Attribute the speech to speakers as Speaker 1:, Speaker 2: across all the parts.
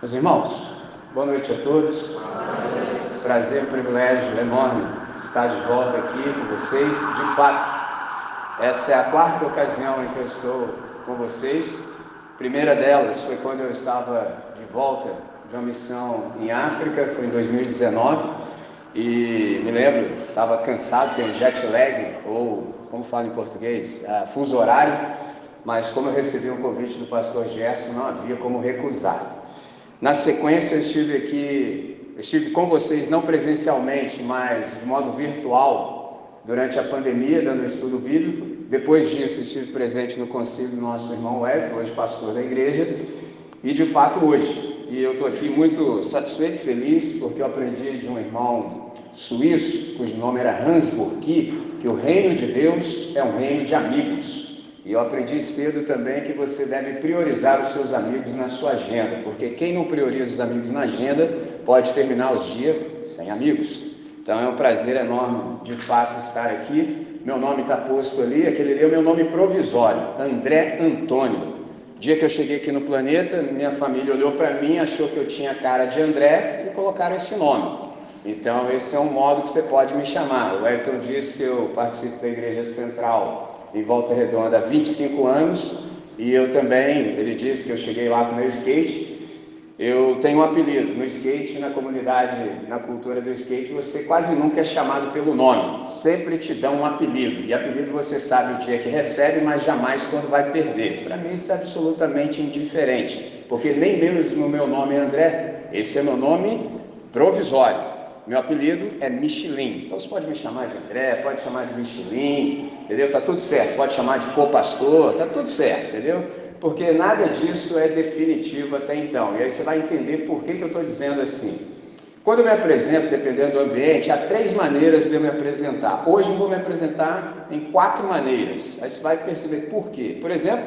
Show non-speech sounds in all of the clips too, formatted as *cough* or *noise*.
Speaker 1: Meus irmãos, boa noite a todos. Prazer, privilégio enorme estar de volta aqui com vocês. De fato, essa é a quarta ocasião em que eu estou com vocês. A primeira delas foi quando eu estava de volta de uma missão em África, foi em 2019. E me lembro, estava cansado, tem jet lag, ou como fala em português, uh, fuso horário, mas como eu recebi um convite do pastor Gerson, não havia como recusar. Na sequência, eu estive aqui, eu estive com vocês não presencialmente, mas de modo virtual, durante a pandemia, dando estudo bíblico. Depois disso, estive presente no concílio do nosso irmão Hélio, hoje pastor da igreja, e de fato hoje. E eu estou aqui muito satisfeito e feliz, porque eu aprendi de um irmão suíço, cujo nome era Hans Burki, que o reino de Deus é um reino de amigos. E eu aprendi cedo também que você deve priorizar os seus amigos na sua agenda, porque quem não prioriza os amigos na agenda pode terminar os dias sem amigos. Então é um prazer enorme de fato estar aqui. Meu nome está posto ali, aquele ali é o meu nome provisório, André Antônio. Dia que eu cheguei aqui no planeta, minha família olhou para mim, achou que eu tinha cara de André e colocaram esse nome. Então, esse é um modo que você pode me chamar. O Ayrton disse que eu participo da Igreja Central em Volta Redonda há 25 anos e eu também, ele disse que eu cheguei lá com meu skate. Eu tenho um apelido no skate, na comunidade, na cultura do skate, você quase nunca é chamado pelo nome, sempre te dão um apelido. E apelido você sabe o dia que recebe, mas jamais quando vai perder. Para mim isso é absolutamente indiferente, porque nem mesmo o meu nome é André, esse é meu nome provisório. Meu apelido é Michelin. Então você pode me chamar de André, pode chamar de Michelin, entendeu? Tá tudo certo. Pode chamar de co-pastor, tá tudo certo, entendeu? Porque nada disso é definitivo até então. E aí você vai entender por que, que eu estou dizendo assim. Quando eu me apresento, dependendo do ambiente, há três maneiras de eu me apresentar. Hoje eu vou me apresentar em quatro maneiras. Aí você vai perceber por quê. Por exemplo,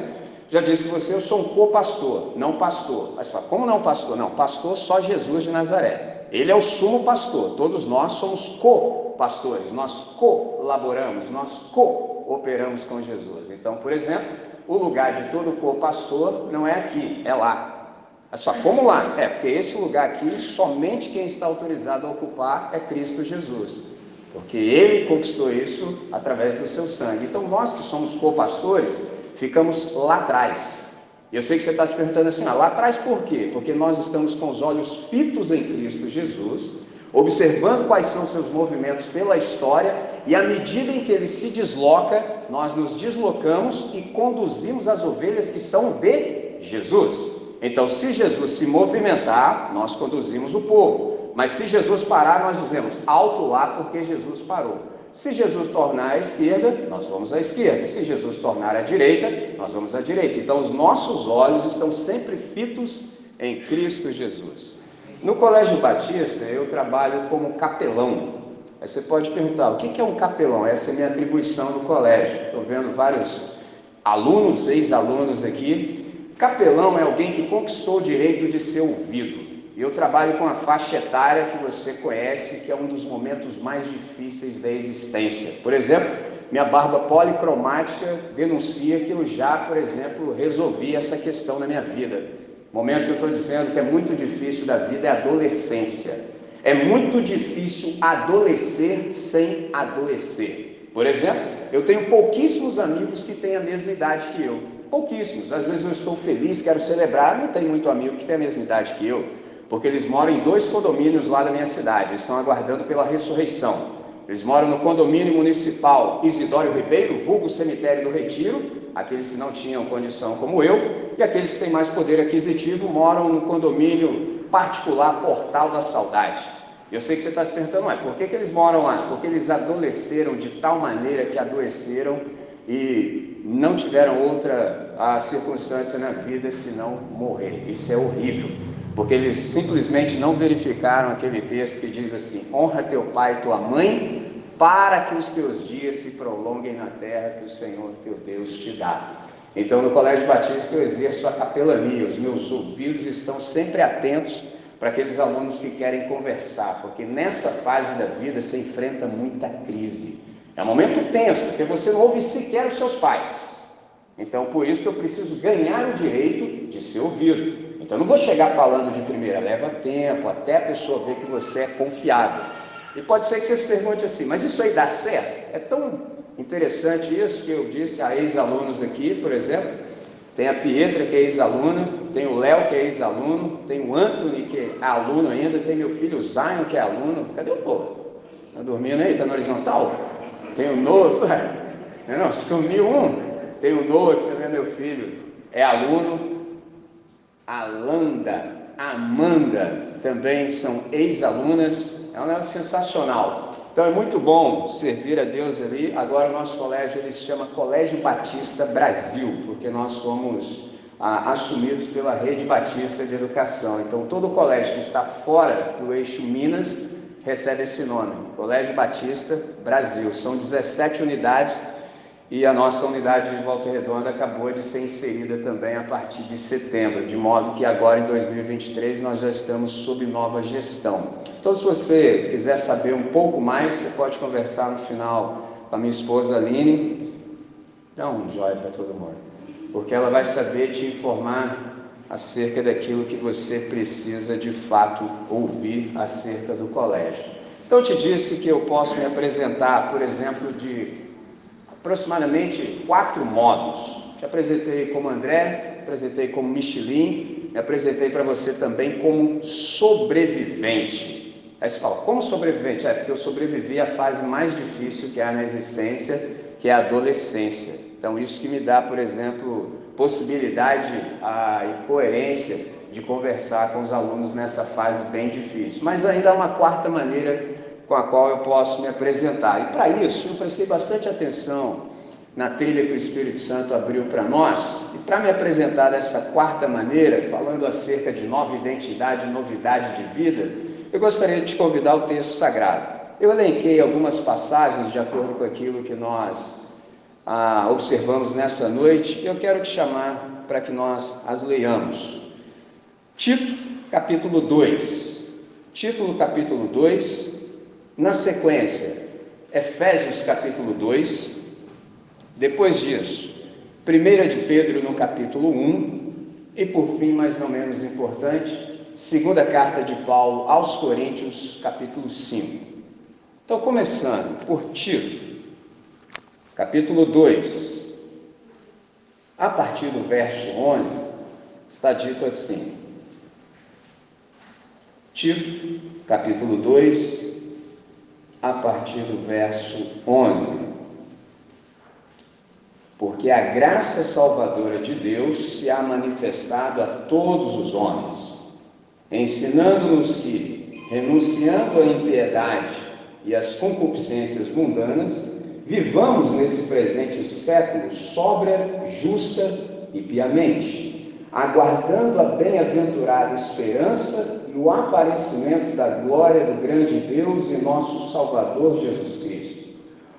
Speaker 1: já disse você, eu sou um co-pastor, não pastor. Aí você fala, como não pastor? Não, pastor só Jesus de Nazaré. Ele é o sumo pastor, todos nós somos co-pastores, nós colaboramos, nós cooperamos com Jesus. Então, por exemplo, o lugar de todo co-pastor não é aqui, é lá. É só como lá? É, porque esse lugar aqui, somente quem está autorizado a ocupar é Cristo Jesus. Porque ele conquistou isso através do seu sangue. Então, nós que somos co-pastores, ficamos lá atrás. Eu sei que você está se perguntando assim, ah, lá atrás por quê? Porque nós estamos com os olhos fitos em Cristo Jesus, observando quais são seus movimentos pela história, e à medida em que ele se desloca, nós nos deslocamos e conduzimos as ovelhas que são de Jesus. Então, se Jesus se movimentar, nós conduzimos o povo. Mas se Jesus parar, nós dizemos alto lá porque Jesus parou. Se Jesus tornar à esquerda, nós vamos à esquerda. Se Jesus tornar à direita, nós vamos à direita. Então, os nossos olhos estão sempre fitos em Cristo Jesus. No Colégio Batista, eu trabalho como capelão. Aí você pode perguntar: o que é um capelão? Essa é a minha atribuição no colégio. Estou vendo vários alunos, ex-alunos aqui. Capelão é alguém que conquistou o direito de ser ouvido. Eu trabalho com a faixa etária que você conhece, que é um dos momentos mais difíceis da existência. Por exemplo, minha barba policromática denuncia que eu já, por exemplo, resolvi essa questão na minha vida. Momento que eu estou dizendo que é muito difícil da vida é a adolescência. É muito difícil adolescer sem adoecer. Por exemplo, eu tenho pouquíssimos amigos que têm a mesma idade que eu. Pouquíssimos. Às vezes eu estou feliz, quero celebrar, não tenho muito amigo que tem a mesma idade que eu porque eles moram em dois condomínios lá da minha cidade, estão aguardando pela ressurreição. Eles moram no condomínio municipal Isidório Ribeiro, vulgo cemitério do Retiro, aqueles que não tinham condição como eu, e aqueles que têm mais poder aquisitivo moram no condomínio particular Portal da Saudade. Eu sei que você está se perguntando, é por que, que eles moram lá? Porque eles adoleceram de tal maneira que adoeceram e não tiveram outra a circunstância na vida senão morrer. Isso é horrível porque eles simplesmente não verificaram aquele texto que diz assim: honra teu pai e tua mãe, para que os teus dias se prolonguem na terra que o Senhor teu Deus te dá. Então, no Colégio Batista, eu exerço a capelania, os meus ouvidos estão sempre atentos para aqueles alunos que querem conversar, porque nessa fase da vida se enfrenta muita crise. É um momento tenso, porque você não ouve sequer os seus pais. Então, por isso que eu preciso ganhar o direito de ser ouvido. Então não vou chegar falando de primeira, leva tempo até a pessoa ver que você é confiável. E pode ser que você se pergunte assim, mas isso aí dá certo? É tão interessante isso que eu disse a ex-alunos aqui, por exemplo. Tem a Pietra, que é ex-aluna, tem o Léo, que é ex-aluno, tem o Anthony, que é aluno ainda, tem meu filho Zion, que é aluno. Cadê o povo? Está dormindo aí? Está no horizontal? Tem o Noah, *laughs* não, sumiu um. Tem o Noah, que também é meu filho, é aluno. Alanda, Amanda também são ex-alunas. É um negócio sensacional. Então é muito bom servir a Deus ali. Agora o nosso colégio ele se chama Colégio Batista Brasil, porque nós fomos ah, assumidos pela Rede Batista de Educação. Então todo colégio que está fora do eixo Minas recebe esse nome, Colégio Batista Brasil. São 17 unidades e a nossa unidade de Volta Redonda acabou de ser inserida também a partir de setembro, de modo que agora em 2023 nós já estamos sob nova gestão. Então, se você quiser saber um pouco mais, você pode conversar no final com a minha esposa Aline. Dá um joia para todo mundo, porque ela vai saber te informar acerca daquilo que você precisa de fato ouvir acerca do colégio. Então, eu te disse que eu posso me apresentar, por exemplo, de aproximadamente quatro modos. Te apresentei como André, apresentei como Michelin, me apresentei para você também como sobrevivente. Aí você fala, como sobrevivente? É porque eu sobrevivi à fase mais difícil que há na existência, que é a adolescência. Então, isso que me dá, por exemplo, possibilidade e coerência de conversar com os alunos nessa fase bem difícil. Mas ainda há uma quarta maneira com a qual eu posso me apresentar. E para isso, eu prestei bastante atenção na trilha que o Espírito Santo abriu para nós, e para me apresentar dessa quarta maneira, falando acerca de nova identidade, novidade de vida, eu gostaria de te convidar ao texto sagrado. Eu elenquei algumas passagens de acordo com aquilo que nós ah, observamos nessa noite, e eu quero te chamar para que nós as leiamos. Tito, capítulo 2. Título, capítulo 2, na sequência, Efésios capítulo 2, depois disso, 1 de Pedro no capítulo 1, e por fim, mas não menos importante, segunda carta de Paulo aos Coríntios, capítulo 5. Então, começando por Tito, capítulo 2, a partir do verso 11, está dito assim: Tito, capítulo 2, a partir do verso 11. Porque a graça salvadora de Deus se há manifestado a todos os homens, ensinando-nos que, renunciando à impiedade e às concupiscências mundanas, vivamos nesse presente século sóbria, justa e piamente, aguardando a bem-aventurada esperança e o aparecimento da glória do grande Deus e nosso Salvador Jesus Cristo,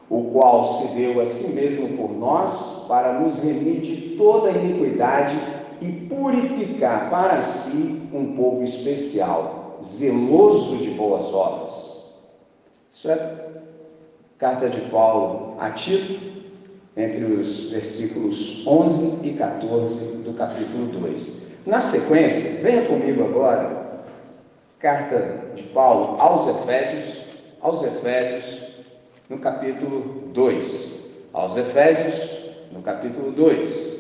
Speaker 1: o qual se deu a si mesmo por nós para nos remir de toda iniquidade e purificar para si um povo especial, zeloso de boas obras. Isso é carta de Paulo a Tito, entre os versículos 11 e 14 do capítulo 2. Na sequência, venha comigo agora Carta de Paulo aos Efésios, aos Efésios, no capítulo 2. Aos Efésios, no capítulo 2.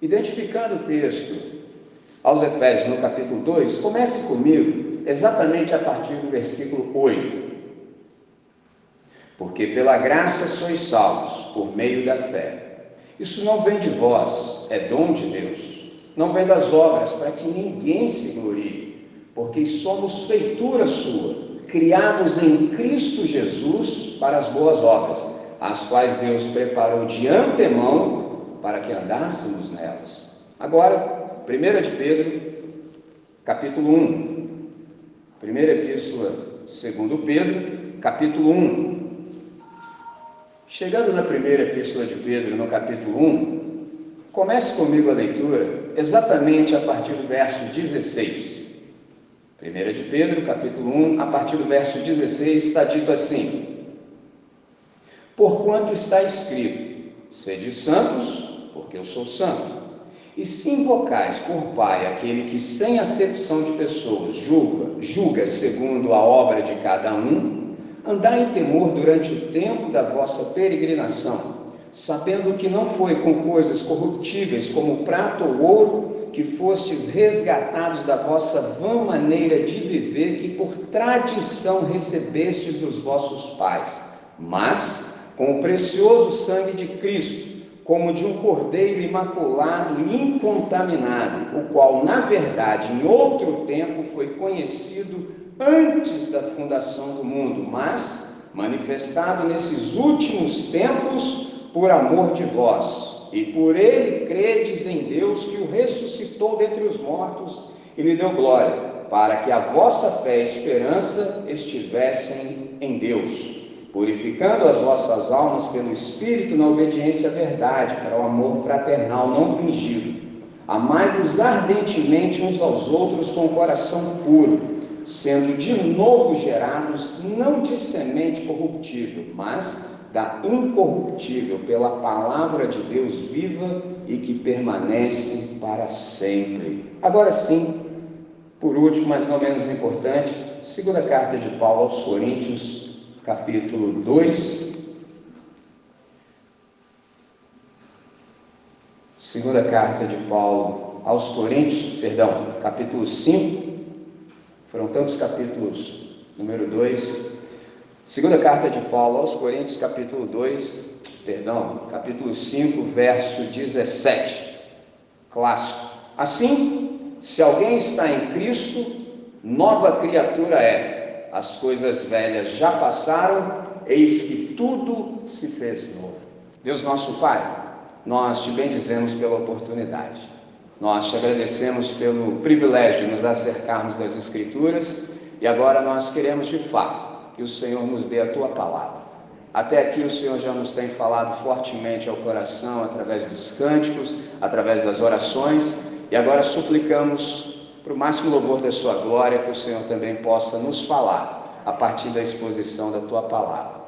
Speaker 1: Identificando o texto aos Efésios, no capítulo 2, comece comigo exatamente a partir do versículo 8. Porque pela graça sois salvos, por meio da fé. Isso não vem de vós, é dom de Deus. Não vem das obras, para que ninguém se glorie porque somos feitura sua, criados em Cristo Jesus para as boas obras, as quais Deus preparou de antemão para que andássemos nelas. Agora, 1 de Pedro, capítulo 1. Primeira epístola, segundo Pedro, capítulo 1. Chegando na primeira epístola de Pedro, no capítulo 1, comece comigo a leitura exatamente a partir do verso 16. 1 de Pedro, capítulo 1, a partir do verso 16, está dito assim: Porquanto está escrito: Sede santos, porque eu sou santo. E se invocais por Pai aquele que, sem acepção de pessoas, julga, julga segundo a obra de cada um, andai em temor durante o tempo da vossa peregrinação, sabendo que não foi com coisas corruptíveis como prata ou ouro que fostes resgatados da vossa vã maneira de viver que por tradição recebestes dos vossos pais, mas com o precioso sangue de Cristo, como de um cordeiro imaculado e incontaminado, o qual, na verdade, em outro tempo foi conhecido antes da fundação do mundo, mas manifestado nesses últimos tempos por amor de vós. E por ele credes em Deus que o ressuscitou dentre os mortos e lhe deu glória, para que a vossa fé e esperança estivessem em Deus purificando as vossas almas pelo Espírito na obediência à verdade, para o amor fraternal não fingido. Amai-vos ardentemente uns aos outros com o coração puro, sendo de novo gerados, não de semente corruptível, mas da incorruptível, pela palavra de Deus viva e que permanece para sempre. Agora sim, por último, mas não menos importante, segunda carta de Paulo aos Coríntios, capítulo 2. Segunda carta de Paulo aos Coríntios, perdão, capítulo 5. Foram tantos capítulos, número 2. Segunda carta de Paulo aos Coríntios, capítulo 2, perdão, capítulo 5, verso 17. Clássico. Assim, se alguém está em Cristo, nova criatura é as coisas velhas já passaram, eis que tudo se fez novo. Deus nosso Pai, nós te bendizemos pela oportunidade. Nós te agradecemos pelo privilégio de nos acercarmos das Escrituras e agora nós queremos de fato que o Senhor nos dê a tua palavra. Até aqui o Senhor já nos tem falado fortemente ao coração através dos cânticos, através das orações e agora suplicamos para o máximo louvor da Sua glória, que o Senhor também possa nos falar a partir da exposição da Tua palavra.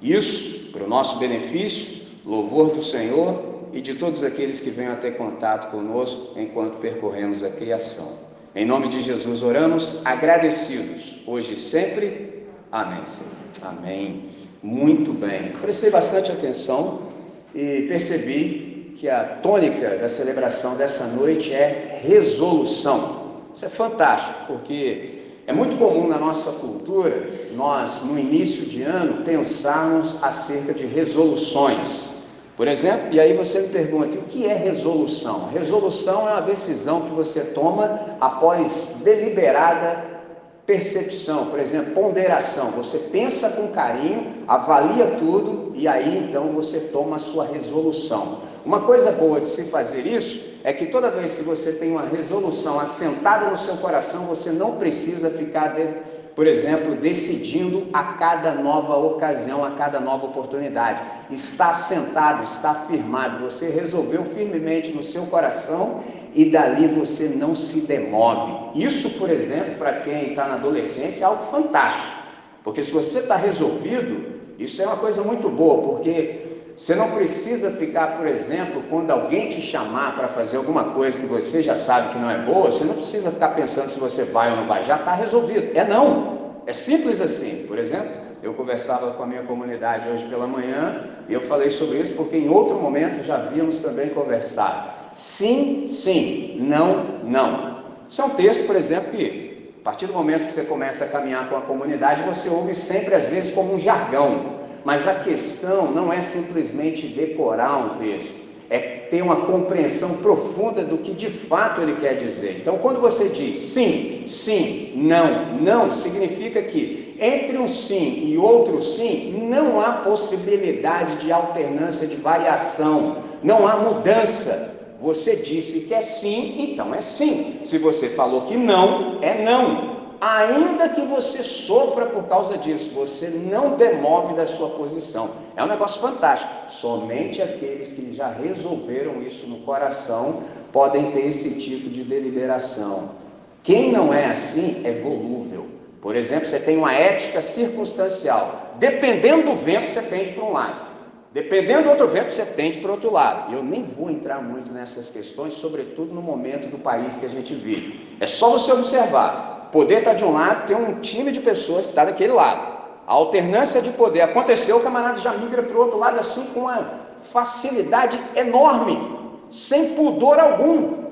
Speaker 1: Isso, para o nosso benefício, louvor do Senhor e de todos aqueles que venham a ter contato conosco enquanto percorremos a criação. Em nome de Jesus oramos, agradecidos, hoje e sempre. Amém, Senhor. Amém. Muito bem. Prestei bastante atenção e percebi que a tônica da celebração dessa noite é resolução. Isso é fantástico, porque é muito comum na nossa cultura nós, no início de ano, pensarmos acerca de resoluções. Por exemplo, e aí você me pergunta, o que é resolução? Resolução é uma decisão que você toma após deliberada percepção, por exemplo, ponderação. Você pensa com carinho, avalia tudo e aí então você toma a sua resolução. Uma coisa boa de se fazer isso é que toda vez que você tem uma resolução assentada no seu coração, você não precisa ficar, de, por exemplo, decidindo a cada nova ocasião, a cada nova oportunidade. Está assentado, está firmado, você resolveu firmemente no seu coração e dali você não se demove. Isso, por exemplo, para quem está na adolescência, é algo fantástico, porque se você está resolvido, isso é uma coisa muito boa, porque você não precisa ficar, por exemplo, quando alguém te chamar para fazer alguma coisa que você já sabe que não é boa, você não precisa ficar pensando se você vai ou não vai, já está resolvido. É não. É simples assim. Por exemplo, eu conversava com a minha comunidade hoje pela manhã e eu falei sobre isso porque em outro momento já havíamos também conversado. Sim, sim, não, não. Isso é um texto, por exemplo, que a partir do momento que você começa a caminhar com a comunidade, você ouve sempre, às vezes, como um jargão. Mas a questão não é simplesmente decorar um texto, é ter uma compreensão profunda do que de fato ele quer dizer. Então, quando você diz sim, sim, não, não, significa que entre um sim e outro sim não há possibilidade de alternância, de variação, não há mudança. Você disse que é sim, então é sim. Se você falou que não, é não ainda que você sofra por causa disso, você não demove da sua posição. É um negócio fantástico. Somente aqueles que já resolveram isso no coração podem ter esse tipo de deliberação. Quem não é assim é volúvel. Por exemplo, você tem uma ética circunstancial. Dependendo do vento, você pende para um lado. Dependendo do outro vento, você tende para o outro lado. Eu nem vou entrar muito nessas questões, sobretudo no momento do país que a gente vive. É só você observar. Poder está de um lado, tem um time de pessoas que está daquele lado. A alternância de poder aconteceu, o camarada já migra para o outro lado assim com uma facilidade enorme, sem pudor algum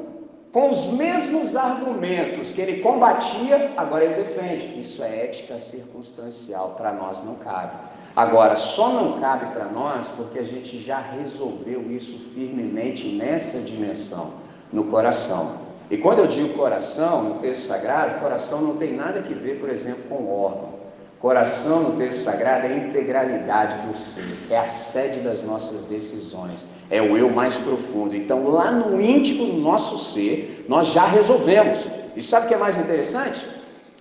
Speaker 1: com os mesmos argumentos que ele combatia, agora ele defende. Isso é ética circunstancial, para nós não cabe. Agora, só não cabe para nós porque a gente já resolveu isso firmemente nessa dimensão, no coração. E quando eu digo coração, no texto sagrado, coração não tem nada que ver, por exemplo, com órgão. Coração no texto sagrado é a integralidade do ser, é a sede das nossas decisões, é o eu mais profundo. Então, lá no íntimo do nosso ser, nós já resolvemos. E sabe o que é mais interessante?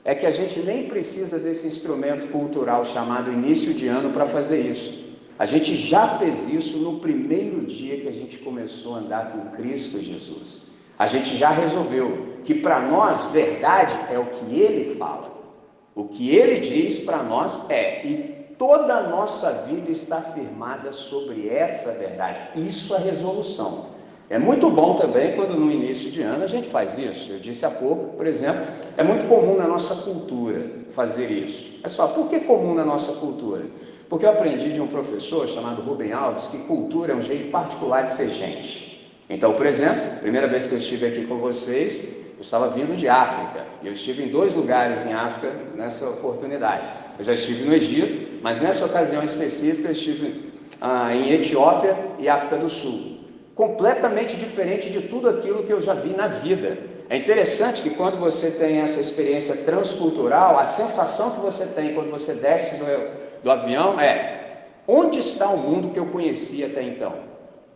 Speaker 1: É que a gente nem precisa desse instrumento cultural chamado início de ano para fazer isso. A gente já fez isso no primeiro dia que a gente começou a andar com Cristo Jesus. A gente já resolveu que para nós verdade é o que ele fala. O que ele diz para nós é, e toda a nossa vida está firmada sobre essa verdade. Isso é resolução. É muito bom também quando no início de ano a gente faz isso. Eu disse há pouco, por exemplo, é muito comum na nossa cultura fazer isso. Mas fala, por que comum na nossa cultura? Porque eu aprendi de um professor chamado Rubem Alves que cultura é um jeito particular de ser gente. Então, por exemplo, primeira vez que eu estive aqui com vocês, eu estava vindo de África e eu estive em dois lugares em África nessa oportunidade. Eu já estive no Egito, mas nessa ocasião específica eu estive ah, em Etiópia e África do Sul. Completamente diferente de tudo aquilo que eu já vi na vida. É interessante que quando você tem essa experiência transcultural, a sensação que você tem quando você desce do, do avião é: onde está o mundo que eu conhecia até então?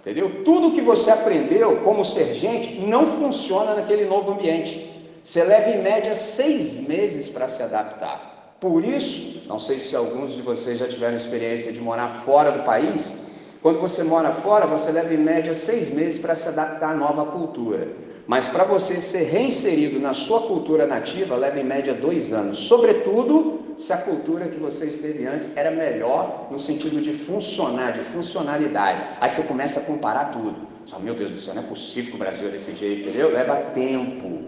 Speaker 1: Entendeu? Tudo que você aprendeu como ser gente não funciona naquele novo ambiente. Você leva em média seis meses para se adaptar. Por isso, não sei se alguns de vocês já tiveram experiência de morar fora do país. Quando você mora fora, você leva em média seis meses para se adaptar à nova cultura. Mas para você ser reinserido na sua cultura nativa, leva em média dois anos. Sobretudo se a cultura que você esteve antes era melhor no sentido de funcionar, de funcionalidade. Aí você começa a comparar tudo. Só, meu Deus do céu, não é possível que o Brasil é desse jeito, entendeu? Leva tempo.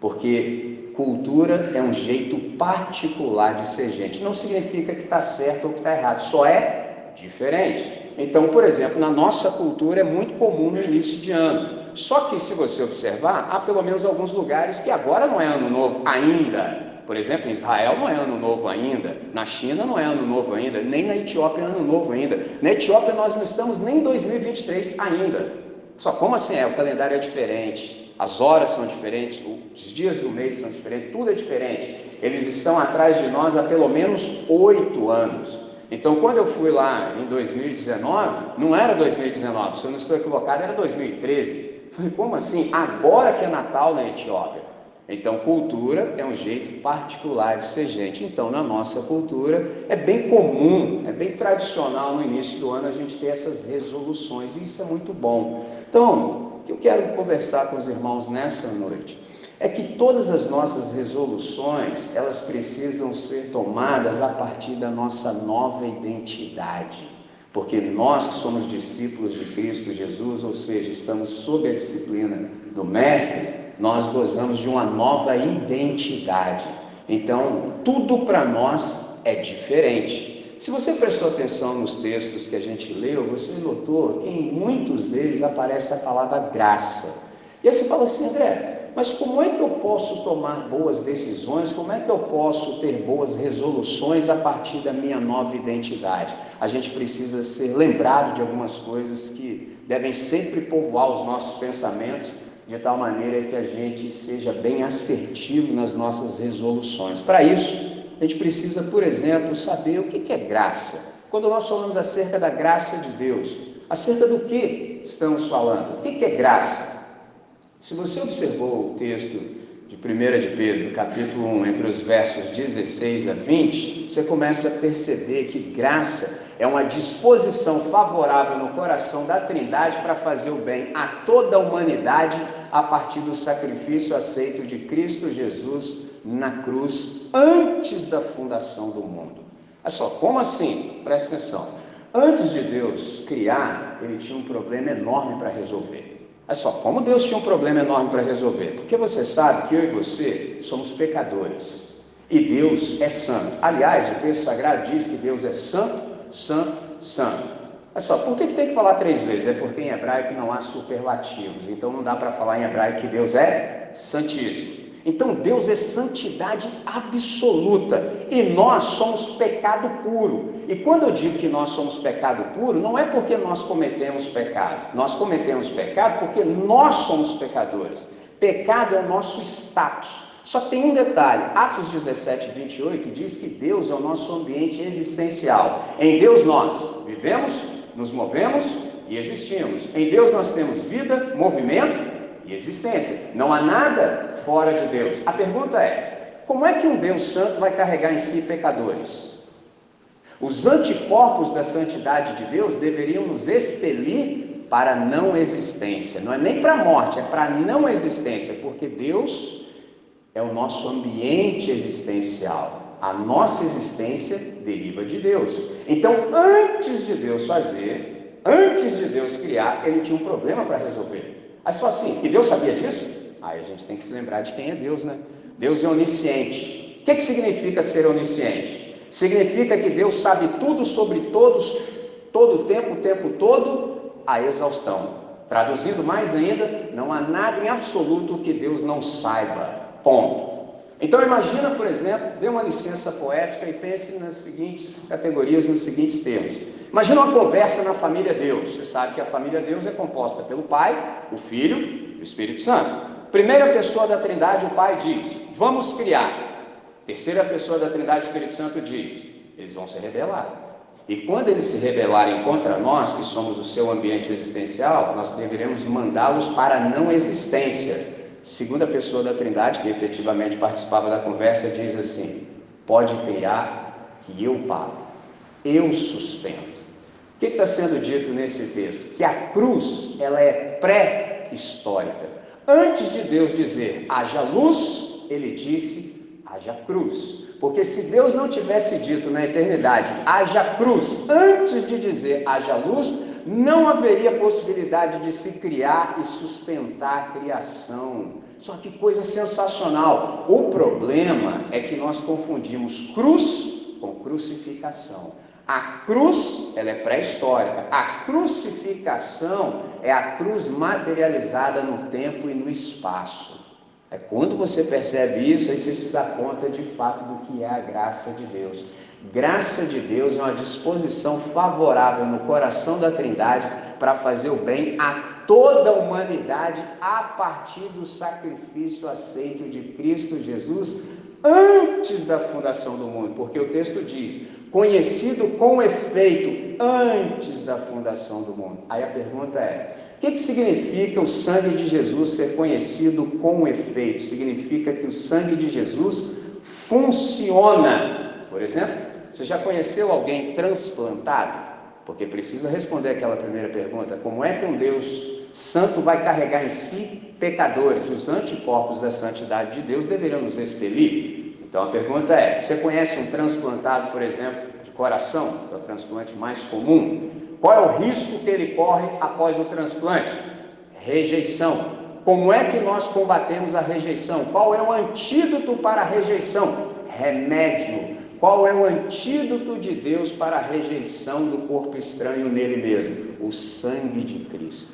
Speaker 1: Porque cultura é um jeito particular de ser gente. Não significa que está certo ou que está errado, só é diferente. Então, por exemplo, na nossa cultura é muito comum no início de ano. Só que, se você observar, há pelo menos alguns lugares que agora não é ano novo ainda. Por exemplo, em Israel não é ano novo ainda, na China não é ano novo ainda, nem na Etiópia é ano novo ainda. Na Etiópia nós não estamos nem em 2023 ainda. Só como assim é? O calendário é diferente, as horas são diferentes, os dias do mês são diferentes, tudo é diferente. Eles estão atrás de nós há pelo menos oito anos. Então, quando eu fui lá em 2019, não era 2019, se eu não estou equivocado, era 2013. Falei, como assim? Agora que é Natal na Etiópia. Então, cultura é um jeito particular de ser gente. Então, na nossa cultura, é bem comum, é bem tradicional no início do ano a gente ter essas resoluções, e isso é muito bom. Então, o que eu quero conversar com os irmãos nessa noite é que todas as nossas resoluções, elas precisam ser tomadas a partir da nossa nova identidade. Porque nós que somos discípulos de Cristo Jesus, ou seja, estamos sob a disciplina do Mestre, nós gozamos de uma nova identidade. Então, tudo para nós é diferente. Se você prestou atenção nos textos que a gente leu, você notou que em muitos deles aparece a palavra graça. E aí você fala assim, André, mas como é que eu posso tomar boas decisões? Como é que eu posso ter boas resoluções a partir da minha nova identidade? A gente precisa ser lembrado de algumas coisas que devem sempre povoar os nossos pensamentos, de tal maneira que a gente seja bem assertivo nas nossas resoluções. Para isso, a gente precisa, por exemplo, saber o que é graça. Quando nós falamos acerca da graça de Deus, acerca do que estamos falando? O que é graça? Se você observou o texto de 1 de Pedro, capítulo 1, entre os versos 16 a 20, você começa a perceber que graça é uma disposição favorável no coração da Trindade para fazer o bem a toda a humanidade a partir do sacrifício aceito de Cristo Jesus na cruz antes da fundação do mundo. Olha só, como assim? Presta atenção. Antes de Deus criar, ele tinha um problema enorme para resolver. Olha só, como Deus tinha um problema enorme para resolver? Porque você sabe que eu e você somos pecadores e Deus é santo. Aliás, o texto sagrado diz que Deus é santo, santo, santo. Olha só, por que, que tem que falar três vezes? É porque em hebraico não há superlativos, então não dá para falar em hebraico que Deus é santíssimo. Então Deus é santidade absoluta e nós somos pecado puro. E quando eu digo que nós somos pecado puro, não é porque nós cometemos pecado. Nós cometemos pecado porque nós somos pecadores. Pecado é o nosso status. Só tem um detalhe: Atos 17, 28 diz que Deus é o nosso ambiente existencial. Em Deus nós vivemos, nos movemos e existimos. Em Deus nós temos vida, movimento e existência. Não há nada fora de Deus. A pergunta é: como é que um Deus santo vai carregar em si pecadores? Os anticorpos da santidade de Deus deveriam nos expelir para a não existência. Não é nem para a morte, é para a não existência, porque Deus é o nosso ambiente existencial. A nossa existência deriva de Deus. Então, antes de Deus fazer, antes de Deus criar, ele tinha um problema para resolver. Aí fala assim, e Deus sabia disso? Aí a gente tem que se lembrar de quem é Deus, né? Deus é onisciente. O que, que significa ser onisciente? Significa que Deus sabe tudo sobre todos, todo o tempo, o tempo todo, a exaustão. Traduzindo mais ainda, não há nada em absoluto que Deus não saiba. Ponto. Então imagina, por exemplo, dê uma licença poética e pense nas seguintes categorias, nos seguintes termos. Imagina uma conversa na família Deus. Você sabe que a família Deus é composta pelo Pai, o Filho e o Espírito Santo. Primeira pessoa da Trindade, o Pai diz: "Vamos criar". Terceira pessoa da Trindade, o Espírito Santo diz: "Eles vão se rebelar". E quando eles se rebelarem contra nós, que somos o seu ambiente existencial, nós deveremos mandá-los para a não existência segunda pessoa da Trindade, que efetivamente participava da conversa, diz assim: pode criar que eu pago, eu sustento. O que está sendo dito nesse texto? Que a cruz ela é pré-histórica. Antes de Deus dizer haja luz, ele disse haja cruz. Porque se Deus não tivesse dito na eternidade haja cruz, antes de dizer haja luz, não haveria possibilidade de se criar e sustentar a criação. Só que coisa sensacional. O problema é que nós confundimos cruz com crucificação. A cruz, ela é pré-histórica. A crucificação é a cruz materializada no tempo e no espaço. É quando você percebe isso, aí você se dá conta de fato do que é a graça de Deus. Graça de Deus é uma disposição favorável no coração da Trindade para fazer o bem a toda a humanidade a partir do sacrifício aceito de Cristo Jesus antes da fundação do mundo, porque o texto diz: conhecido com efeito antes da fundação do mundo. Aí a pergunta é: o que, que significa o sangue de Jesus ser conhecido com efeito? Significa que o sangue de Jesus funciona. Por exemplo, você já conheceu alguém transplantado? Porque precisa responder aquela primeira pergunta: como é que um Deus santo vai carregar em si pecadores? Os anticorpos da santidade de Deus deveriam nos expelir. Então a pergunta é: você conhece um transplantado, por exemplo, de coração, que é o transplante mais comum? Qual é o risco que ele corre após o transplante? Rejeição. Como é que nós combatemos a rejeição? Qual é o antídoto para a rejeição? Remédio. Qual é o antídoto de Deus para a rejeição do corpo estranho nele mesmo? O sangue de Cristo.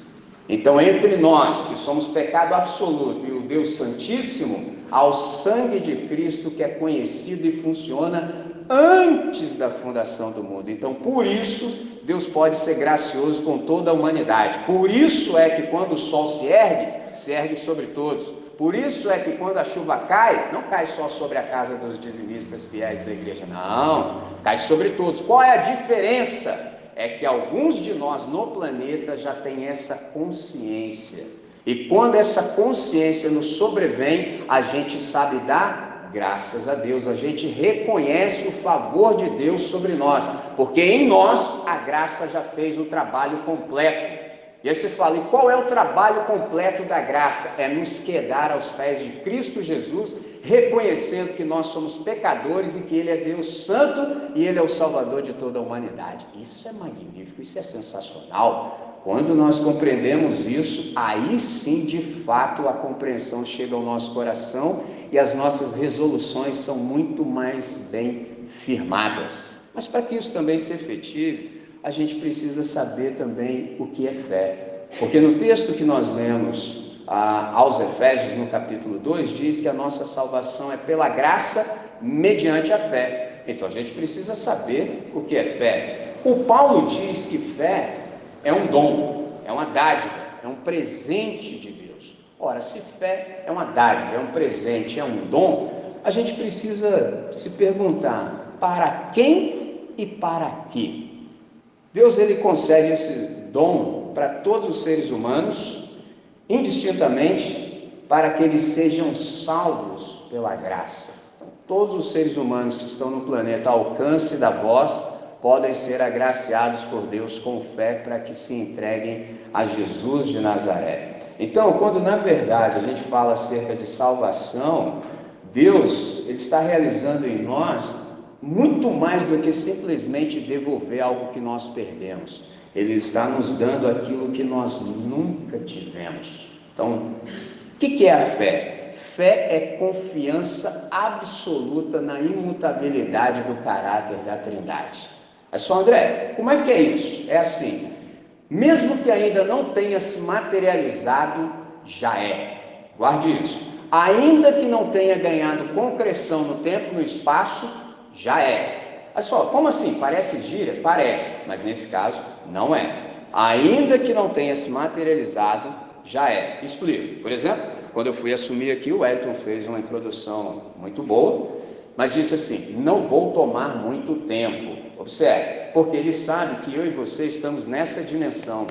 Speaker 1: Então, entre nós, que somos pecado absoluto, e o Deus Santíssimo, há o sangue de Cristo que é conhecido e funciona antes da fundação do mundo. Então, por isso, Deus pode ser gracioso com toda a humanidade. Por isso é que quando o sol se ergue, se ergue sobre todos. Por isso é que quando a chuva cai, não cai só sobre a casa dos dizimistas fiéis da igreja, não, cai sobre todos. Qual é a diferença? É que alguns de nós no planeta já têm essa consciência. E quando essa consciência nos sobrevém, a gente sabe dar graças a Deus, a gente reconhece o favor de Deus sobre nós, porque em nós a graça já fez o trabalho completo. E aí você fala, e qual é o trabalho completo da graça? É nos quedar aos pés de Cristo Jesus, reconhecendo que nós somos pecadores e que Ele é Deus Santo e Ele é o Salvador de toda a humanidade. Isso é magnífico, isso é sensacional. Quando nós compreendemos isso, aí sim, de fato, a compreensão chega ao nosso coração e as nossas resoluções são muito mais bem firmadas. Mas para que isso também se efetive, a gente precisa saber também o que é fé. Porque no texto que nós lemos aos Efésios, no capítulo 2, diz que a nossa salvação é pela graça mediante a fé. Então a gente precisa saber o que é fé. O Paulo diz que fé é um dom, é uma dádiva, é um presente de Deus. Ora, se fé é uma dádiva, é um presente, é um dom, a gente precisa se perguntar para quem e para quê? Deus ele concede esse dom para todos os seres humanos, indistintamente, para que eles sejam salvos pela graça. Todos os seres humanos que estão no planeta ao alcance da voz podem ser agraciados por Deus com fé para que se entreguem a Jesus de Nazaré. Então, quando na verdade a gente fala acerca de salvação, Deus ele está realizando em nós muito mais do que simplesmente devolver algo que nós perdemos. Ele está nos dando aquilo que nós nunca tivemos. Então, o que é a fé? Fé é confiança absoluta na imutabilidade do caráter da Trindade. É só, André, como é que é isso? É assim: mesmo que ainda não tenha se materializado, já é. Guarde isso. Ainda que não tenha ganhado concreção no tempo no espaço, já é. Olha só, como assim? Parece gira? Parece, mas nesse caso não é. Ainda que não tenha se materializado, já é. Explico. Por exemplo, quando eu fui assumir aqui, o Elton fez uma introdução muito boa, mas disse assim: não vou tomar muito tempo. Observe, porque ele sabe que eu e você estamos nessa dimensão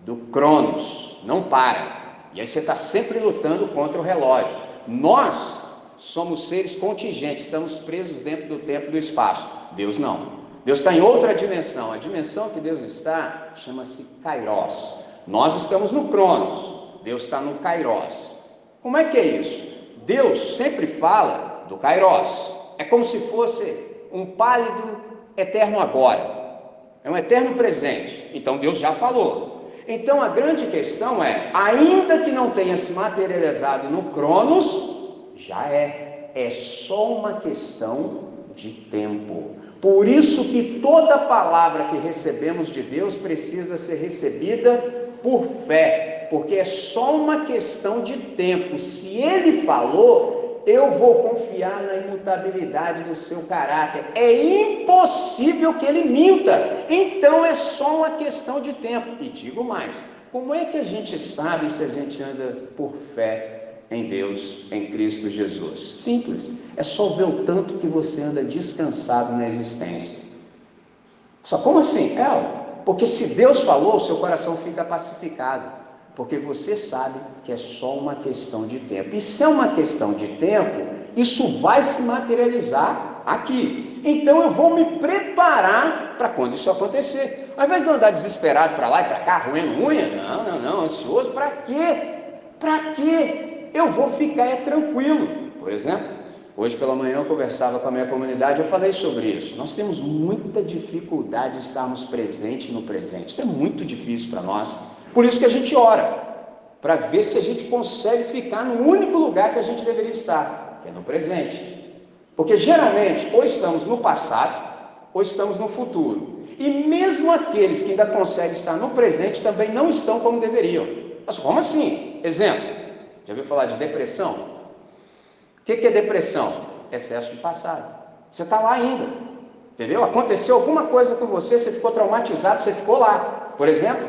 Speaker 1: do Cronos, não para. E aí você está sempre lutando contra o relógio. Nós somos seres contingentes, estamos presos dentro do tempo e do espaço. Deus não. Deus está em outra dimensão. A dimensão que Deus está chama-se Kairos. Nós estamos no Cronos, Deus está no Kairos. Como é que é isso? Deus sempre fala do Kairos. É como se fosse um pálido eterno agora. É um eterno presente. Então Deus já falou. Então a grande questão é, ainda que não tenha se materializado no Cronos, já é, é só uma questão de tempo. Por isso que toda palavra que recebemos de Deus precisa ser recebida por fé, porque é só uma questão de tempo. Se ele falou, eu vou confiar na imutabilidade do seu caráter. É impossível que ele minta. Então é só uma questão de tempo. E digo mais: como é que a gente sabe se a gente anda por fé em Deus, em Cristo Jesus. Simples. É só ver o tanto que você anda descansado na existência. Só como assim? É, porque se Deus falou, seu coração fica pacificado. Porque você sabe que é só uma questão de tempo. E se é uma questão de tempo, isso vai se materializar aqui. Então eu vou me preparar para quando isso acontecer. Ao invés de andar desesperado para lá e para cá, roendo unha, não, não, não, ansioso, para quê? Para quê? Eu vou ficar é tranquilo. Por exemplo, hoje pela manhã eu conversava com a minha comunidade, eu falei sobre isso. Nós temos muita dificuldade de estarmos presentes no presente. Isso é muito difícil para nós. Por isso que a gente ora, para ver se a gente consegue ficar no único lugar que a gente deveria estar, que é no presente. Porque geralmente ou estamos no passado ou estamos no futuro. E mesmo aqueles que ainda conseguem estar no presente também não estão como deveriam. Mas como assim? Exemplo, já ouviu falar de depressão? O que é depressão? Excesso de passado. Você está lá ainda. Entendeu? Aconteceu alguma coisa com você, você ficou traumatizado, você ficou lá. Por exemplo,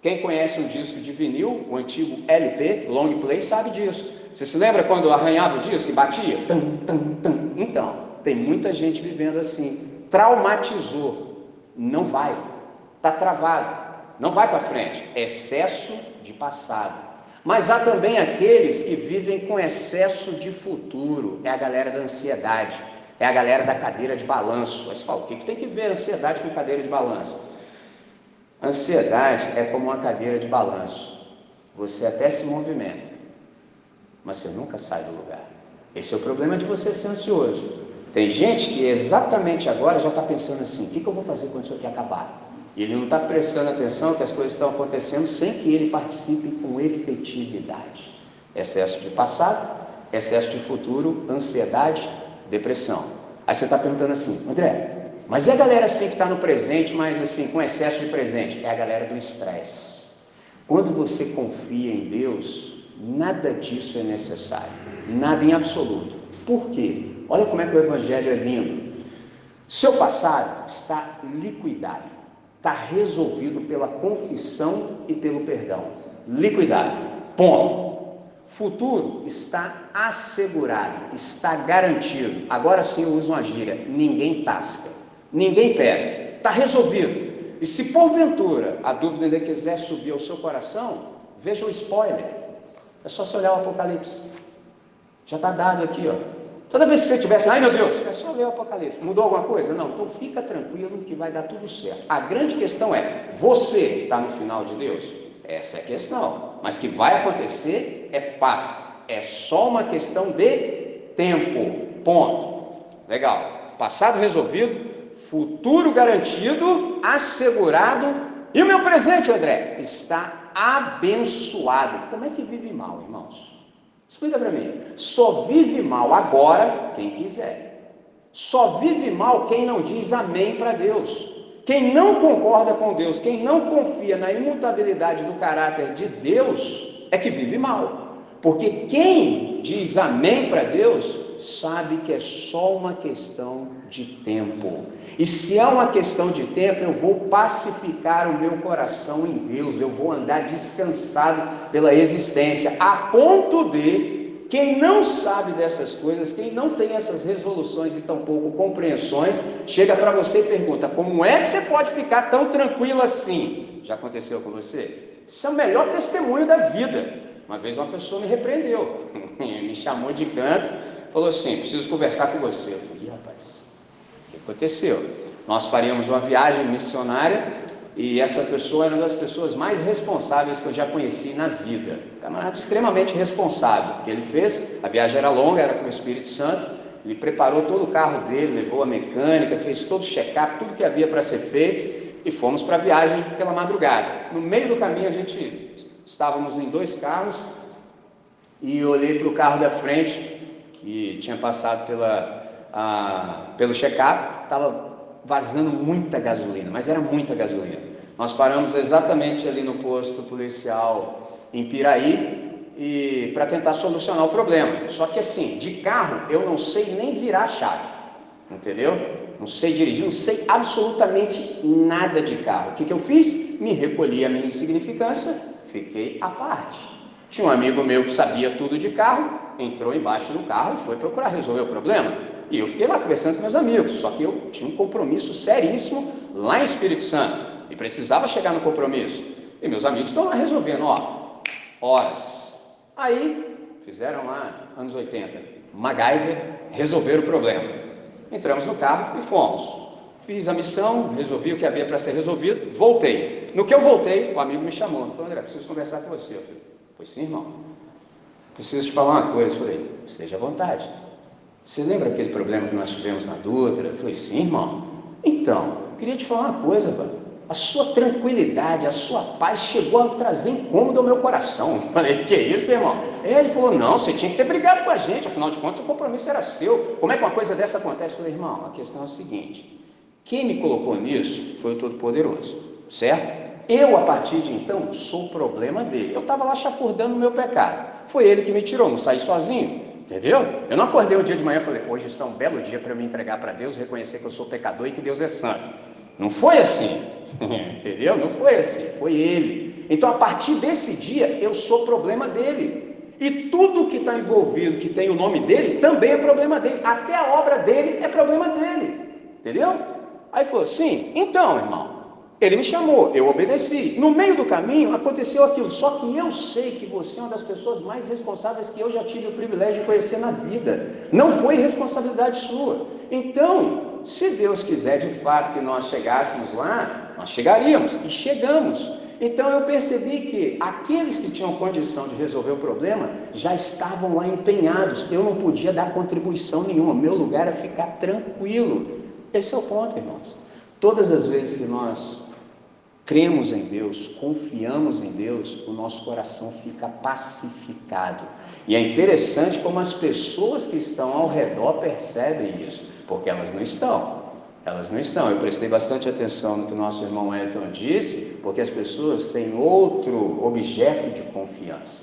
Speaker 1: quem conhece um disco de vinil, o antigo LP, long play, sabe disso. Você se lembra quando arranhava o disco e batia? Tum, tum, tum. Então, tem muita gente vivendo assim. Traumatizou. Não vai. Está travado. Não vai para frente. Excesso de passado. Mas há também aqueles que vivem com excesso de futuro, é a galera da ansiedade, é a galera da cadeira de balanço. Aí você fala, o que, que tem que ver ansiedade com cadeira de balanço? Ansiedade é como uma cadeira de balanço. Você até se movimenta, mas você nunca sai do lugar. Esse é o problema de você ser ansioso. Tem gente que exatamente agora já está pensando assim: o que, que eu vou fazer quando isso aqui acabar? Ele não está prestando atenção que as coisas estão acontecendo sem que ele participe com efetividade. Excesso de passado, excesso de futuro, ansiedade, depressão. Aí você está perguntando assim, André, mas e a galera assim que está no presente, mas assim, com excesso de presente? É a galera do estresse. Quando você confia em Deus, nada disso é necessário, nada em absoluto. Por quê? Olha como é que o Evangelho é lindo. Seu passado está liquidado, está resolvido pela confissão e pelo perdão. Liquidado. Ponto. Futuro está assegurado, está garantido. Agora sim eu uso uma gíria: ninguém tasca, ninguém pega, está resolvido. E se porventura a dúvida ainda quiser subir ao seu coração, veja o spoiler. É só você olhar o Apocalipse. Já está dado aqui, ó. Toda vez que você tivesse, ai meu Deus, é só ler o Apocalipse. Mudou alguma coisa? Não, então fica tranquilo que vai dar tudo certo. A grande questão é: você está no final de Deus? Essa é a questão. Mas que vai acontecer é fato. É só uma questão de tempo. Ponto. Legal. Passado resolvido, futuro garantido, assegurado. E o meu presente, André, está abençoado. Como é que vive mal, irmãos? Explica para mim. Só vive mal agora quem quiser. Só vive mal quem não diz amém para Deus. Quem não concorda com Deus, quem não confia na imutabilidade do caráter de Deus, é que vive mal. Porque quem diz amém para Deus, sabe que é só uma questão de tempo. E se é uma questão de tempo, eu vou pacificar o meu coração em Deus, eu vou andar descansado pela existência, a ponto de quem não sabe dessas coisas, quem não tem essas resoluções e tampouco compreensões, chega para você e pergunta: como é que você pode ficar tão tranquilo assim? Já aconteceu com você? Isso é o melhor testemunho da vida. Uma vez uma pessoa me repreendeu, *laughs* me chamou de canto, falou assim: preciso conversar com você. Eu falei: rapaz, o que aconteceu? Nós faríamos uma viagem missionária e essa pessoa era uma das pessoas mais responsáveis que eu já conheci na vida. Camarada extremamente responsável. O que ele fez? A viagem era longa, era para o Espírito Santo. Ele preparou todo o carro dele, levou a mecânica, fez todo o check-up, tudo que havia para ser feito e fomos para a viagem pela madrugada. No meio do caminho a gente estávamos em dois carros e olhei para o carro da frente que tinha passado pela, a, pelo check-up, estava vazando muita gasolina, mas era muita gasolina. Nós paramos exatamente ali no posto policial em Piraí e para tentar solucionar o problema. Só que assim, de carro eu não sei nem virar a chave, entendeu? Não sei dirigir, não sei absolutamente nada de carro. O que, que eu fiz? Me recolhi a minha insignificância, fiquei à parte. Tinha um amigo meu que sabia tudo de carro, entrou embaixo do carro e foi procurar resolver o problema. E eu fiquei lá conversando com meus amigos, só que eu tinha um compromisso seríssimo lá em Espírito Santo e precisava chegar no compromisso. E meus amigos estão lá resolvendo, ó, horas. Aí fizeram lá, anos 80, MacGyver, resolver o problema. Entramos no carro e fomos. Fiz a missão, resolvi o que havia para ser resolvido, voltei. No que eu voltei, o amigo me chamou, falou, André, preciso conversar com você. Eu falei, pois sim, irmão. Preciso te falar uma coisa. Eu falei, esteja à vontade. Você lembra aquele problema que nós tivemos na Dutra? Eu falei, sim, irmão. Então, queria te falar uma coisa, mano. A sua tranquilidade, a sua paz chegou a trazer incômodo ao meu coração. Eu falei, que isso, irmão? Ele falou, não, você tinha que ter brigado com a gente, afinal de contas o compromisso era seu. Como é que uma coisa dessa acontece? Eu falei, irmão, a questão é a seguinte: quem me colocou nisso foi o Todo-Poderoso, certo? Eu, a partir de então, sou problema dele. Eu estava lá chafurdando o meu pecado. Foi ele que me tirou, não saí sozinho. Entendeu? Eu não acordei um dia de manhã e falei, hoje está um belo dia para eu me entregar para Deus, reconhecer que eu sou pecador e que Deus é santo. Não foi assim. *laughs* Entendeu? Não foi assim. Foi ele. Então, a partir desse dia, eu sou problema dele. E tudo que está envolvido, que tem o nome dele, também é problema dele. Até a obra dele é problema dele. Entendeu? Aí falou, sim, então, irmão, ele me chamou, eu obedeci. No meio do caminho aconteceu aquilo. Só que eu sei que você é uma das pessoas mais responsáveis que eu já tive o privilégio de conhecer na vida. Não foi responsabilidade sua. Então, se Deus quiser de fato que nós chegássemos lá, nós chegaríamos e chegamos. Então eu percebi que aqueles que tinham condição de resolver o problema já estavam lá empenhados. Eu não podia dar contribuição nenhuma. Meu lugar era ficar tranquilo. Esse é o ponto, irmãos. Todas as vezes que nós cremos em Deus, confiamos em Deus, o nosso coração fica pacificado. E é interessante como as pessoas que estão ao redor percebem isso, porque elas não estão. Elas não estão. Eu prestei bastante atenção no que o nosso irmão Elton disse, porque as pessoas têm outro objeto de confiança.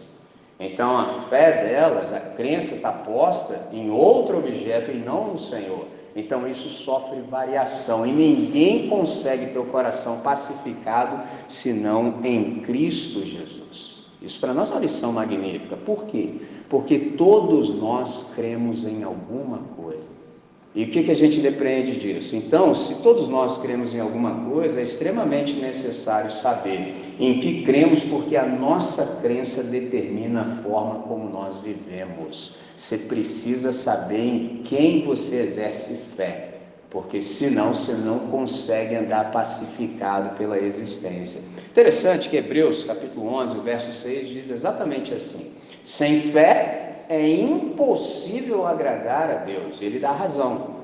Speaker 1: Então a fé delas, a crença está posta em outro objeto e não no Senhor. Então isso sofre variação e ninguém consegue ter o coração pacificado senão em Cristo Jesus. Isso para nós é uma lição magnífica. Por quê? Porque todos nós cremos em alguma coisa. E o que, que a gente depreende disso? Então, se todos nós cremos em alguma coisa, é extremamente necessário saber em que cremos, porque a nossa crença determina a forma como nós vivemos. Você precisa saber em quem você exerce fé, porque senão você não consegue andar pacificado pela existência. Interessante que Hebreus capítulo 11, verso 6 diz exatamente assim: sem fé é impossível agradar a Deus. Ele dá razão.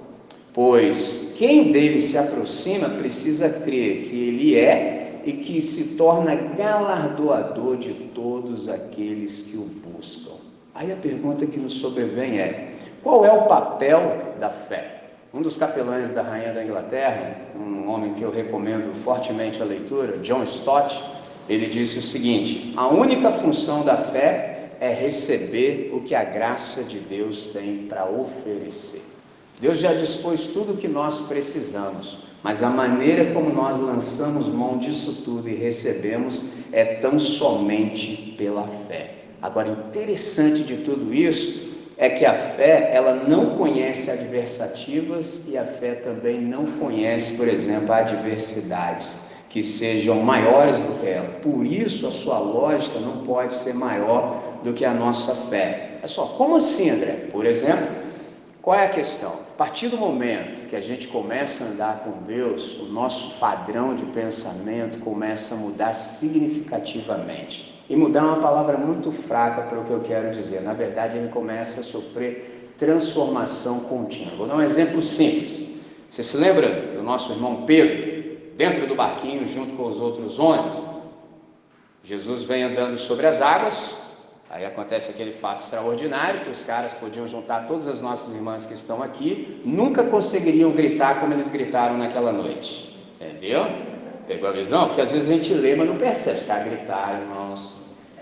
Speaker 1: Pois quem dele se aproxima precisa crer que ele é e que se torna galardoador de todos aqueles que o buscam. Aí a pergunta que nos sobrevém é: qual é o papel da fé? Um dos capelães da Rainha da Inglaterra, um homem que eu recomendo fortemente a leitura, John Stott, ele disse o seguinte: a única função da fé é receber o que a graça de Deus tem para oferecer. Deus já dispôs tudo o que nós precisamos, mas a maneira como nós lançamos mão disso tudo e recebemos é tão somente pela fé. Agora, interessante de tudo isso é que a fé, ela não conhece adversativas e a fé também não conhece, por exemplo, adversidades que sejam maiores do que ela. Por isso, a sua lógica não pode ser maior do que a nossa fé. É só, como assim, André? Por exemplo, qual é a questão? A partir do momento que a gente começa a andar com Deus, o nosso padrão de pensamento começa a mudar significativamente. E mudar é uma palavra muito fraca para o que eu quero dizer. Na verdade, ele começa a sofrer transformação contínua. Vou dar um exemplo simples. Você se lembra do nosso irmão Pedro, dentro do barquinho, junto com os outros onze? Jesus vem andando sobre as águas, Aí acontece aquele fato extraordinário que os caras podiam juntar todas as nossas irmãs que estão aqui, nunca conseguiriam gritar como eles gritaram naquela noite. Entendeu? Pegou a visão? Porque às vezes a gente lê, mas não percebe. Os caras gritaram, irmãos.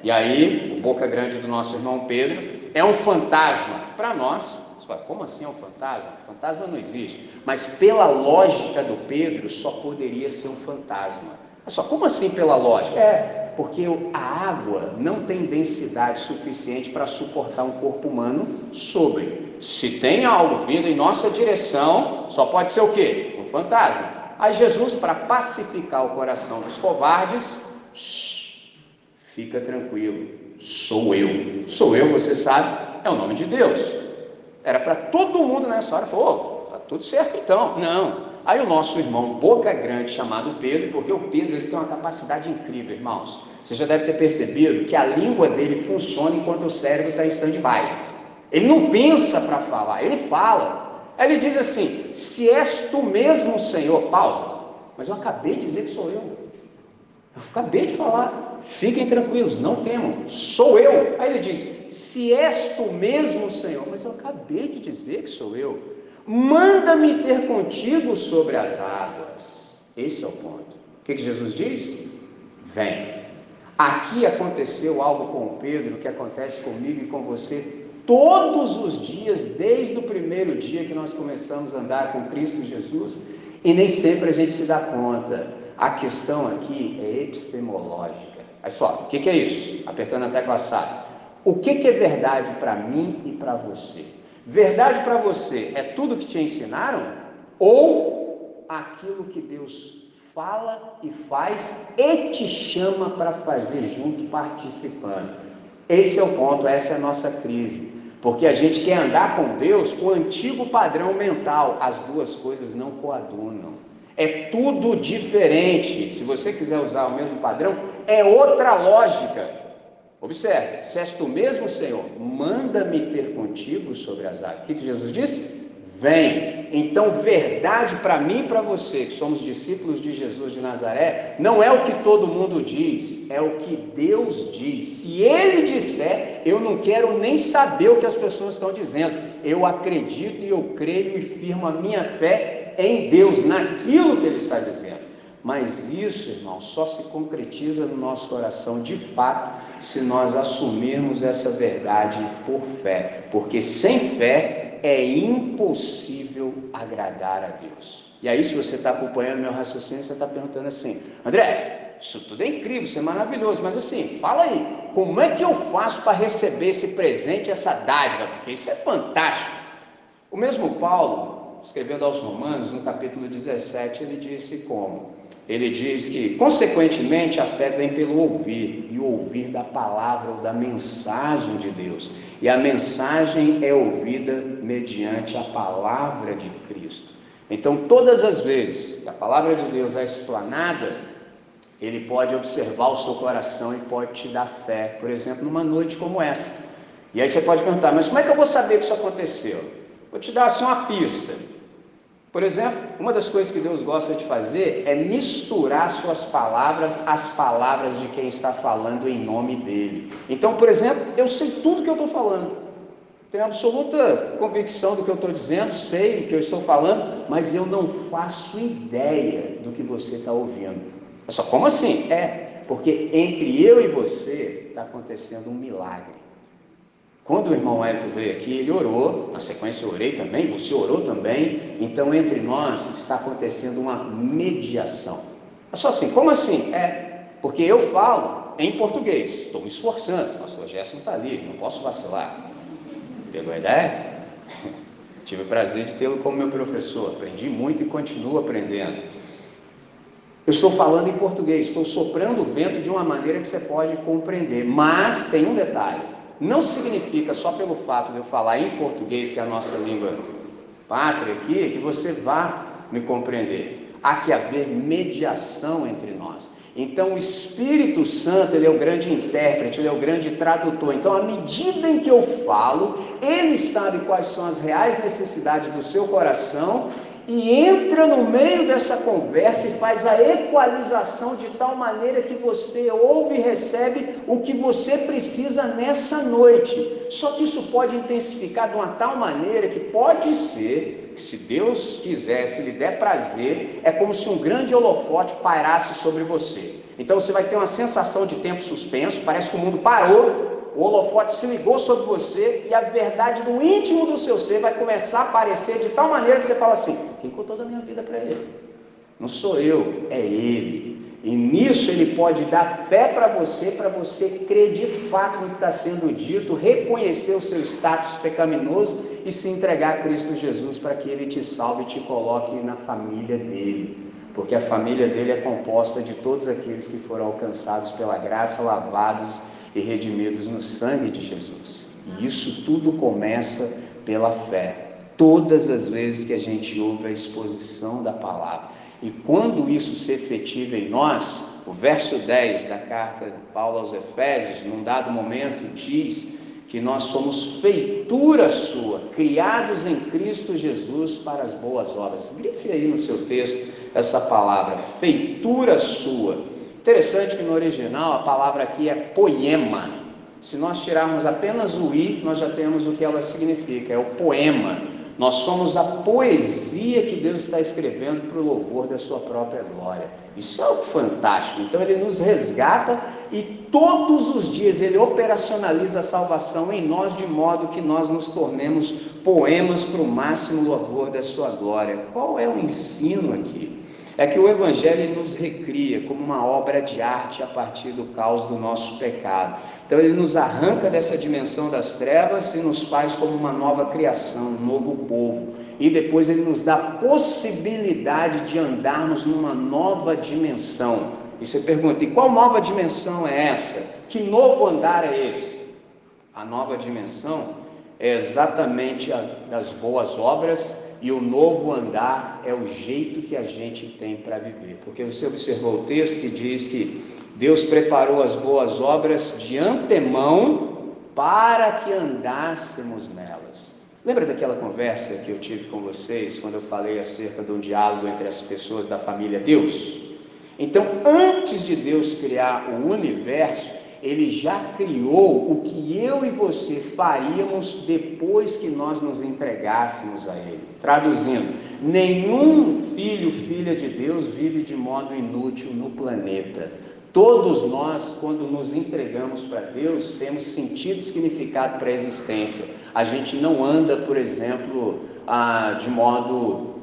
Speaker 1: E aí, o boca grande do nosso irmão Pedro é um fantasma para nós. Como assim é um fantasma? Fantasma não existe. Mas pela lógica do Pedro, só poderia ser um fantasma. Olha só, como assim pela lógica? É, porque a água não tem densidade suficiente para suportar um corpo humano sobre. Se tem algo vindo em nossa direção, só pode ser o quê? Um fantasma. Aí Jesus, para pacificar o coração dos covardes, fica tranquilo, sou eu. Sou eu, você sabe, é o nome de Deus. Era para todo mundo nessa hora, falou, oh, tudo certo então. Não, Aí o nosso irmão Boca Grande, chamado Pedro, porque o Pedro ele tem uma capacidade incrível, irmãos. Você já deve ter percebido que a língua dele funciona enquanto o cérebro está em stand-by. Ele não pensa para falar, ele fala. Aí ele diz assim: Se és tu mesmo, Senhor, pausa. Mas eu acabei de dizer que sou eu. Eu acabei de falar. Fiquem tranquilos, não temam, sou eu. Aí ele diz: Se és tu mesmo, Senhor, mas eu acabei de dizer que sou eu. Manda-me ter contigo sobre as águas. Esse é o ponto. O que, que Jesus diz? Vem. Aqui aconteceu algo com Pedro que acontece comigo e com você todos os dias, desde o primeiro dia que nós começamos a andar com Cristo Jesus, e nem sempre a gente se dá conta. A questão aqui é epistemológica. Olha só, o que, que é isso? Apertando a tecla SAP. O que, que é verdade para mim e para você? Verdade para você é tudo que te ensinaram? Ou aquilo que Deus fala e faz e te chama para fazer junto, participando. Esse é o ponto, essa é a nossa crise. Porque a gente quer andar com Deus com o antigo padrão mental. As duas coisas não coadunam. É tudo diferente. Se você quiser usar o mesmo padrão, é outra lógica. Observe, se tu mesmo, Senhor, manda-me ter contigo sobre as águas. O que, que Jesus disse? Vem. Então, verdade para mim e para você, que somos discípulos de Jesus de Nazaré, não é o que todo mundo diz, é o que Deus diz. Se Ele disser, eu não quero nem saber o que as pessoas estão dizendo. Eu acredito e eu creio e firmo a minha fé em Deus, naquilo que Ele está dizendo. Mas isso, irmão, só se concretiza no nosso coração de fato se nós assumirmos essa verdade por fé. Porque sem fé é impossível agradar a Deus. E aí, se você está acompanhando meu raciocínio, você está perguntando assim: André, isso tudo é incrível, isso é maravilhoso, mas assim, fala aí, como é que eu faço para receber esse presente, essa dádiva? Porque isso é fantástico. O mesmo Paulo, escrevendo aos Romanos, no capítulo 17, ele disse como? Ele diz que, consequentemente, a fé vem pelo ouvir, e o ouvir da palavra ou da mensagem de Deus. E a mensagem é ouvida mediante a palavra de Cristo. Então, todas as vezes que a palavra de Deus é explanada, ele pode observar o seu coração e pode te dar fé, por exemplo, numa noite como essa. E aí você pode perguntar, mas como é que eu vou saber que isso aconteceu? Vou te dar assim uma pista. Por exemplo, uma das coisas que Deus gosta de fazer é misturar suas palavras às palavras de quem está falando em nome dele. Então, por exemplo, eu sei tudo que eu estou falando, tenho absoluta convicção do que eu estou dizendo, sei o que eu estou falando, mas eu não faço ideia do que você está ouvindo. É só como assim? É, porque entre eu e você está acontecendo um milagre. Quando o irmão Hélio veio aqui, ele orou, na sequência eu orei também, você orou também, então entre nós está acontecendo uma mediação. É só assim, como assim? É, porque eu falo em português, estou me esforçando, pastor Gerson está ali, não posso vacilar. Pegou a ideia? *laughs* Tive o prazer de tê-lo como meu professor, aprendi muito e continuo aprendendo. Eu estou falando em português, estou soprando o vento de uma maneira que você pode compreender, mas tem um detalhe não significa só pelo fato de eu falar em português, que é a nossa língua pátria aqui, que você vá me compreender. Há que haver mediação entre nós. Então, o Espírito Santo, ele é o grande intérprete, ele é o grande tradutor. Então, à medida em que eu falo, ele sabe quais são as reais necessidades do seu coração e entra no meio dessa conversa e faz a equalização de tal maneira que você ouve e recebe o que você precisa nessa noite. Só que isso pode intensificar de uma tal maneira que pode ser, se Deus quiser, se lhe der prazer, é como se um grande holofote pairasse sobre você. Então você vai ter uma sensação de tempo suspenso, parece que o mundo parou o holofote se ligou sobre você e a verdade do íntimo do seu ser vai começar a aparecer de tal maneira que você fala assim: quem contou da minha vida para ele? Não sou eu, é ele. E nisso ele pode dar fé para você, para você crer de fato no que está sendo dito, reconhecer o seu status pecaminoso e se entregar a Cristo Jesus para que ele te salve e te coloque na família dele. Porque a família dele é composta de todos aqueles que foram alcançados pela graça, lavados e redimidos no sangue de Jesus. E isso tudo começa pela fé. Todas as vezes que a gente ouve a exposição da palavra. E quando isso se efetiva em nós, o verso 10 da carta de Paulo aos Efésios, num dado momento, diz que nós somos feitura sua, criados em Cristo Jesus para as boas obras. Grife aí no seu texto essa palavra, feitura sua Interessante que no original a palavra aqui é poema. Se nós tirarmos apenas o i, nós já temos o que ela significa, é o poema. Nós somos a poesia que Deus está escrevendo para o louvor da sua própria glória. Isso é algo fantástico. Então ele nos resgata e todos os dias ele operacionaliza a salvação em nós de modo que nós nos tornemos poemas para o máximo louvor da sua glória. Qual é o ensino aqui? É que o Evangelho nos recria como uma obra de arte a partir do caos do nosso pecado. Então ele nos arranca dessa dimensão das trevas e nos faz como uma nova criação, um novo povo. E depois ele nos dá a possibilidade de andarmos numa nova dimensão. E você pergunta: e qual nova dimensão é essa? Que novo andar é esse? A nova dimensão é exatamente a, das boas obras e o novo andar é o jeito que a gente tem para viver. Porque você observou o texto que diz que Deus preparou as boas obras de antemão para que andássemos nelas. Lembra daquela conversa que eu tive com vocês quando eu falei acerca de um diálogo entre as pessoas da família Deus? Então, antes de Deus criar o universo, ele já criou o que eu e você faríamos depois que nós nos entregássemos a Ele. Traduzindo, nenhum filho, filha de Deus vive de modo inútil no planeta. Todos nós, quando nos entregamos para Deus, temos sentido e significado para a existência. A gente não anda, por exemplo, ah, de modo,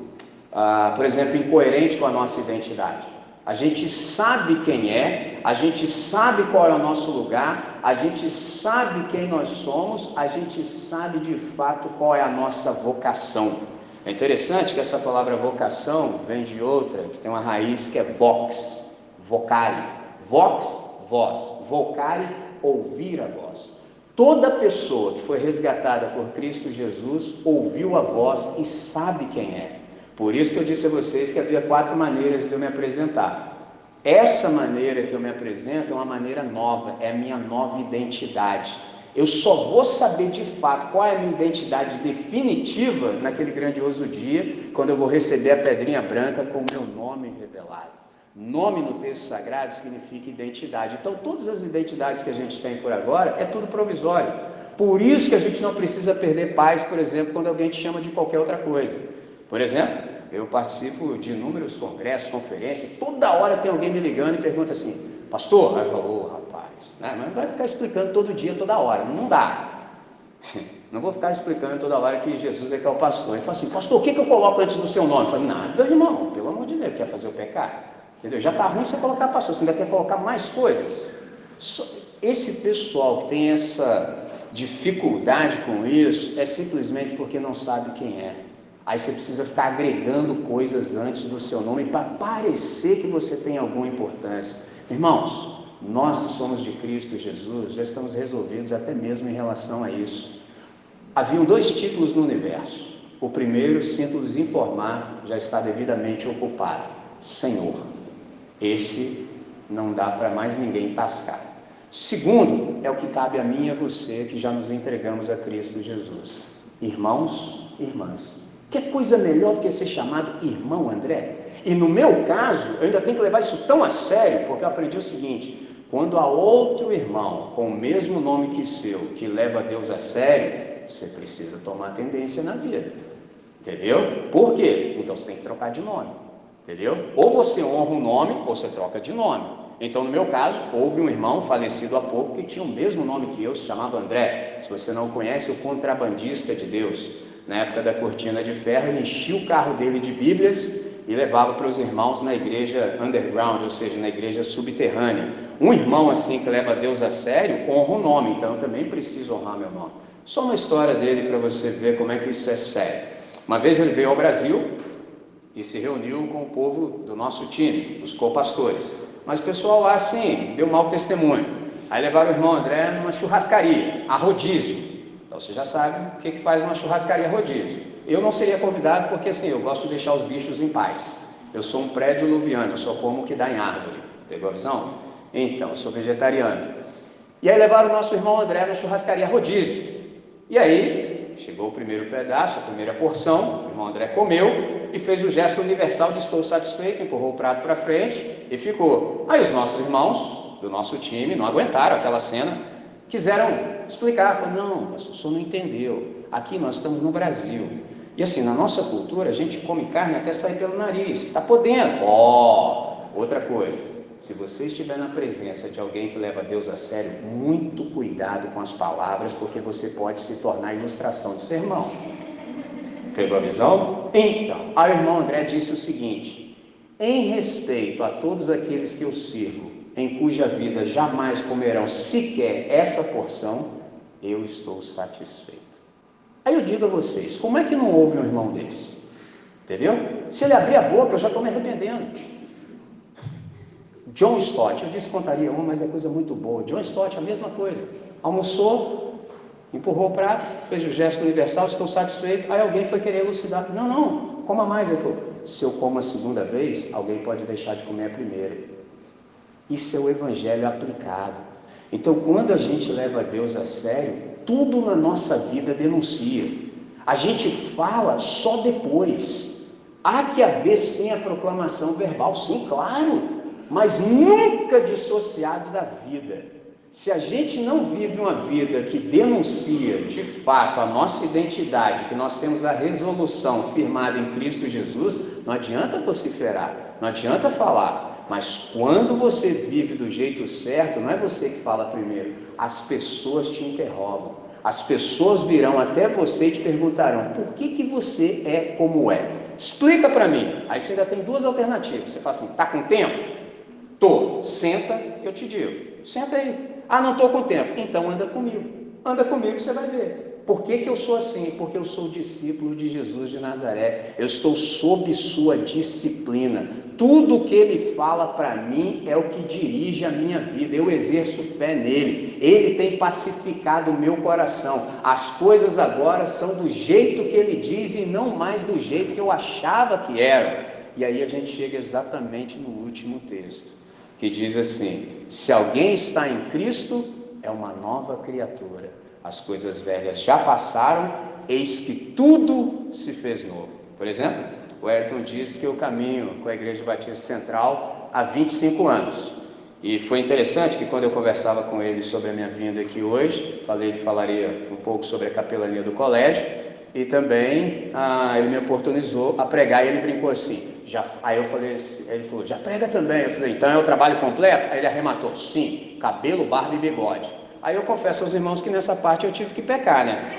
Speaker 1: ah, por exemplo, incoerente com a nossa identidade. A gente sabe quem é, a gente sabe qual é o nosso lugar, a gente sabe quem nós somos, a gente sabe de fato qual é a nossa vocação. É interessante que essa palavra vocação vem de outra, que tem uma raiz que é vox, vocare. Vox, voz, vocare, ouvir a voz. Toda pessoa que foi resgatada por Cristo Jesus ouviu a voz e sabe quem é. Por isso que eu disse a vocês que havia quatro maneiras de eu me apresentar. Essa maneira que eu me apresento é uma maneira nova, é a minha nova identidade. Eu só vou saber de fato qual é a minha identidade definitiva naquele grandioso dia, quando eu vou receber a pedrinha branca com o meu nome revelado. Nome no texto sagrado significa identidade. Então, todas as identidades que a gente tem por agora é tudo provisório. Por isso que a gente não precisa perder paz, por exemplo, quando alguém te chama de qualquer outra coisa. Por exemplo, eu participo de inúmeros congressos, conferências, toda hora tem alguém me ligando e pergunta assim, pastor, aí eu falo, oh, rapaz, né? mas vai ficar explicando todo dia, toda hora, não dá. *laughs* Não vou ficar explicando toda hora que Jesus é que é o pastor. Ele fala assim, pastor, o que, que eu coloco antes do seu nome? Eu falo, nada, irmão, pelo amor de Deus, quer fazer o pecado? Entendeu? Já está ruim você colocar pastor, você ainda quer colocar mais coisas. Esse pessoal que tem essa dificuldade com isso é simplesmente porque não sabe quem é. Aí você precisa ficar agregando coisas antes do seu nome para parecer que você tem alguma importância. Irmãos, nós que somos de Cristo Jesus já estamos resolvidos até mesmo em relação a isso. Haviam dois títulos no universo. O primeiro, sinto-lhes informar, já está devidamente ocupado: Senhor. Esse não dá para mais ninguém tascar. Segundo, é o que cabe a mim e a você que já nos entregamos a Cristo Jesus. Irmãos, irmãs, que coisa melhor do que ser chamado irmão André? E no meu caso, eu ainda tenho que levar isso tão a sério, porque eu aprendi o seguinte: quando há outro irmão com o mesmo nome que seu, que leva Deus a sério, você precisa tomar tendência na vida. Entendeu? Por quê? Então você tem que trocar de nome. Entendeu? Ou você honra o nome, ou você troca de nome. Então, no meu caso, houve um irmão falecido há pouco que tinha o mesmo nome que eu, se chamava André. Se você não conhece, o contrabandista de Deus na época da cortina de ferro, enchia o carro dele de Bíblias e levava para os irmãos na igreja underground, ou seja, na igreja subterrânea. Um irmão assim que leva Deus a sério honra o nome, então eu também preciso honrar meu nome. Só uma história dele para você ver como é que isso é sério. Uma vez ele veio ao Brasil e se reuniu com o povo do nosso time, os co-pastores. Mas o pessoal lá assim deu mau testemunho. Aí levaram o irmão André numa churrascaria, a rodízio. Então você já sabe o que, que faz uma churrascaria rodízio. Eu não seria convidado porque assim, eu gosto de deixar os bichos em paz. Eu sou um prédio luviano, eu sou como que dá em árvore. Pegou a visão? Então, eu sou vegetariano. E aí levaram o nosso irmão André na churrascaria rodízio. E aí, chegou o primeiro pedaço, a primeira porção, o irmão André comeu e fez o gesto universal de estou satisfeito, empurrou o prato para frente e ficou. Aí os nossos irmãos do nosso time não aguentaram aquela cena, quiseram explicar, falaram, não, o senhor não entendeu, aqui nós estamos no Brasil, e assim, na nossa cultura, a gente come carne até sair pelo nariz, está podendo, ó, oh, outra coisa, se você estiver na presença de alguém que leva Deus a sério, muito cuidado com as palavras, porque você pode se tornar ilustração de sermão. Pegou a visão? Então, o irmão André disse o seguinte: em respeito a todos aqueles que eu sirvo, em cuja vida jamais comerão sequer essa porção, eu estou satisfeito. Aí eu digo a vocês, como é que não houve um irmão desse? Entendeu? Se ele abrir a boca, eu já estou me arrependendo. John Stott, eu disse que contaria uma, mas é coisa muito boa. John Stott, a mesma coisa. Almoçou, empurrou o prato, fez o gesto universal, estou satisfeito. Aí alguém foi querer elucidar. Não, não, coma mais. Ele falou: se eu como a segunda vez, alguém pode deixar de comer a primeira. Isso é o evangelho aplicado. Então, quando a gente leva Deus a sério, tudo na nossa vida denuncia. A gente fala só depois. Há que haver sim a proclamação verbal, sim, claro, mas nunca dissociado da vida. Se a gente não vive uma vida que denuncia de fato a nossa identidade, que nós temos a resolução firmada em Cristo Jesus, não adianta vociferar, não adianta falar. Mas quando você vive do jeito certo, não é você que fala primeiro, as pessoas te interrogam. As pessoas virão até você e te perguntarão: por que, que você é como é? Explica para mim. Aí você ainda tem duas alternativas. Você fala assim: tá com tempo? Tô. Senta que eu te digo. Senta aí. Ah, não estou com tempo. Então anda comigo. Anda comigo, você vai ver. Por que, que eu sou assim? Porque eu sou discípulo de Jesus de Nazaré. Eu estou sob sua disciplina. Tudo que ele fala para mim é o que dirige a minha vida. Eu exerço fé nele. Ele tem pacificado o meu coração. As coisas agora são do jeito que ele diz e não mais do jeito que eu achava que era. E aí a gente chega exatamente no último texto que diz assim: Se alguém está em Cristo, é uma nova criatura. As coisas velhas já passaram, eis que tudo se fez novo. Por exemplo, o Ayrton disse que eu caminho com a Igreja Batista Central há 25 anos. E foi interessante que quando eu conversava com ele sobre a minha vinda aqui hoje, falei que falaria um pouco sobre a capelania do colégio, e também ah, ele me oportunizou a pregar e ele brincou assim, já, aí eu falei, assim, ele falou, já prega também. Eu falei, então é o trabalho completo? Aí ele arrematou, sim, cabelo, barba e bigode. Aí eu confesso aos irmãos que nessa parte eu tive que pecar, né?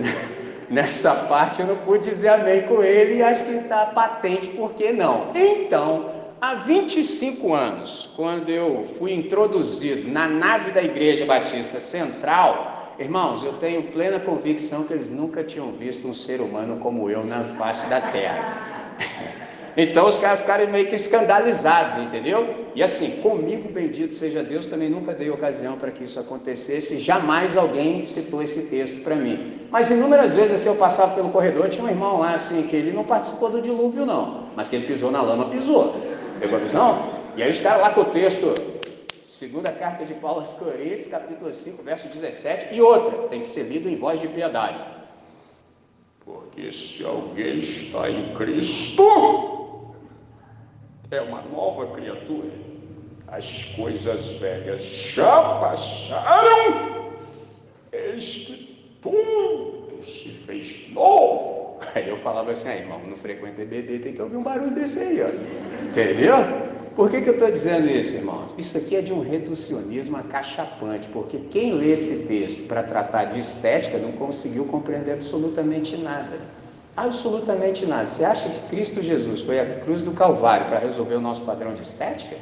Speaker 1: *laughs* nessa parte eu não pude dizer amém com ele e acho que está patente, por que não? Então, há 25 anos, quando eu fui introduzido na nave da Igreja Batista Central, Irmãos, eu tenho plena convicção que eles nunca tinham visto um ser humano como eu na face da terra. *laughs* Então os caras ficaram meio que escandalizados, entendeu? E assim, comigo, bendito seja Deus, também nunca dei ocasião para que isso acontecesse, jamais alguém citou esse texto para mim. Mas inúmeras vezes, assim, eu passava pelo corredor, tinha um irmão lá, assim, que ele não participou do dilúvio, não, mas que ele pisou na lama, pisou. Pegou a visão? E aí os caras lá com o texto, Segunda carta de Paulo aos Coríntios, capítulo 5, verso 17. E outra, tem que ser lido em voz de piedade. Porque se alguém está em Cristo, é uma nova criatura. As coisas velhas já passaram, eis que tudo se fez novo. Aí eu falava assim, ah, irmão, não frequenta EBD, tem que ouvir um barulho desse aí, ó. Entendeu? Por que, que eu estou dizendo isso, irmãos? Isso aqui é de um reducionismo acachapante, porque quem lê esse texto para tratar de estética não conseguiu compreender absolutamente nada. Absolutamente nada. Você acha que Cristo Jesus foi a cruz do Calvário para resolver o nosso padrão de estética?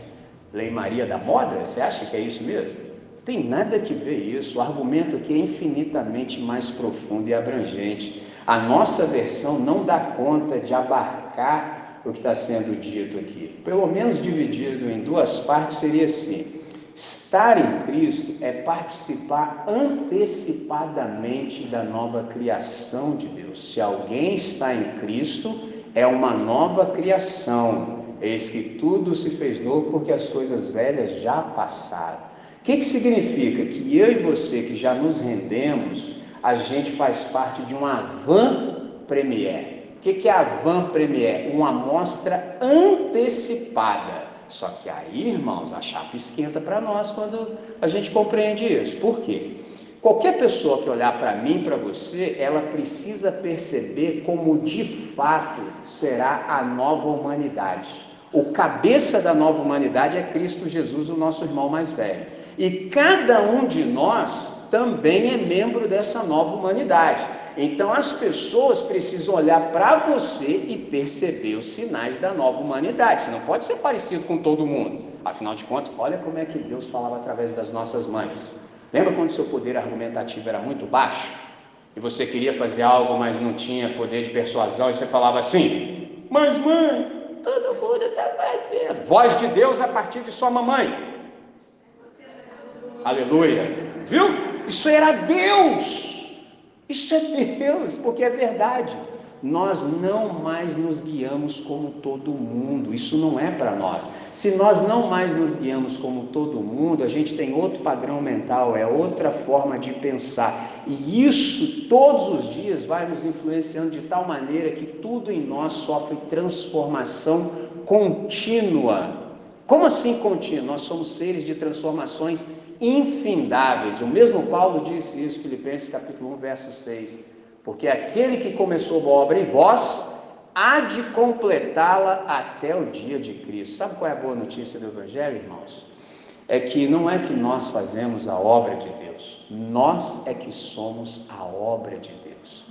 Speaker 1: Lei Maria da moda? Você acha que é isso mesmo? Tem nada que ver isso. O argumento aqui é infinitamente mais profundo e abrangente. A nossa versão não dá conta de abarcar o que está sendo dito aqui. Pelo menos dividido em duas partes seria assim: estar em Cristo é participar antecipadamente da nova criação de Deus. Se alguém está em Cristo, é uma nova criação. Eis que tudo se fez novo porque as coisas velhas já passaram. O que, que significa? Que eu e você que já nos rendemos, a gente faz parte de uma van premier. O que, que é a Van Premier? Uma amostra antecipada. Só que aí, irmãos, a chapa esquenta para nós quando a gente compreende isso. Por quê? Qualquer pessoa que olhar para mim, para você, ela precisa perceber como de fato será a nova humanidade. O cabeça da nova humanidade é Cristo Jesus, o nosso irmão mais velho. E cada um de nós também é membro dessa nova humanidade. Então as pessoas precisam olhar para você e perceber os sinais da nova humanidade. Você não pode ser parecido com todo mundo. Afinal de contas, olha como é que Deus falava através das nossas mães. Lembra quando seu poder argumentativo era muito baixo? E você queria fazer algo, mas não tinha poder de persuasão, e você falava assim: Mas mãe, todo mundo está fazendo. Voz de Deus a partir de sua mamãe. Aleluia. Viu? Isso era Deus. Isso é Deus, porque é verdade nós não mais nos guiamos como todo mundo, isso não é para nós. Se nós não mais nos guiamos como todo mundo, a gente tem outro padrão mental, é outra forma de pensar, e isso todos os dias vai nos influenciando de tal maneira que tudo em nós sofre transformação contínua. Como assim contínua? Nós somos seres de transformações infindáveis. O mesmo Paulo disse isso, Filipenses capítulo 1, verso 6 porque aquele que começou a obra em vós há de completá-la até o dia de Cristo. Sabe qual é a boa notícia do Evangelho, irmãos? É que não é que nós fazemos a obra de Deus, nós é que somos a obra de Deus.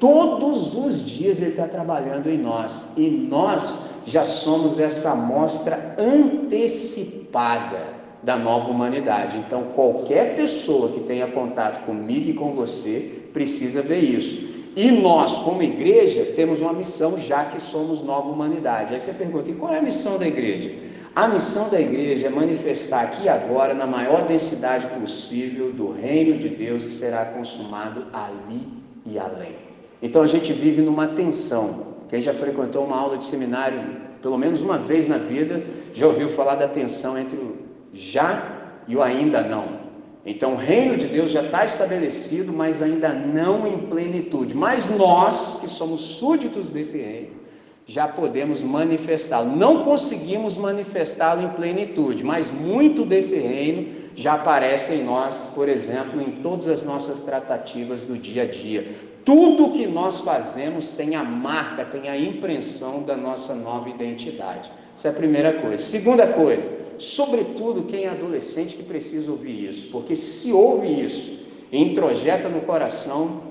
Speaker 1: Todos os dias Ele está trabalhando em nós e nós já somos essa amostra antecipada da nova humanidade. Então, qualquer pessoa que tenha contato comigo e com você precisa ver isso. E nós, como igreja, temos uma missão, já que somos nova humanidade. Aí você pergunta: e qual é a missão da igreja? A missão da igreja é manifestar aqui e agora, na maior densidade possível, do reino de Deus que será consumado ali e além. Então a gente vive numa tensão. Quem já frequentou uma aula de seminário, pelo menos uma vez na vida, já ouviu falar da tensão entre o já e o ainda não. Então, o reino de Deus já está estabelecido, mas ainda não em plenitude. Mas nós, que somos súditos desse reino, já podemos manifestá-lo. Não conseguimos manifestá-lo em plenitude, mas muito desse reino já aparece em nós, por exemplo, em todas as nossas tratativas do dia a dia. Tudo que nós fazemos tem a marca, tem a impressão da nossa nova identidade. Essa é a primeira coisa. Segunda coisa, sobretudo quem é adolescente que precisa ouvir isso, porque se ouve isso e introjeta no coração,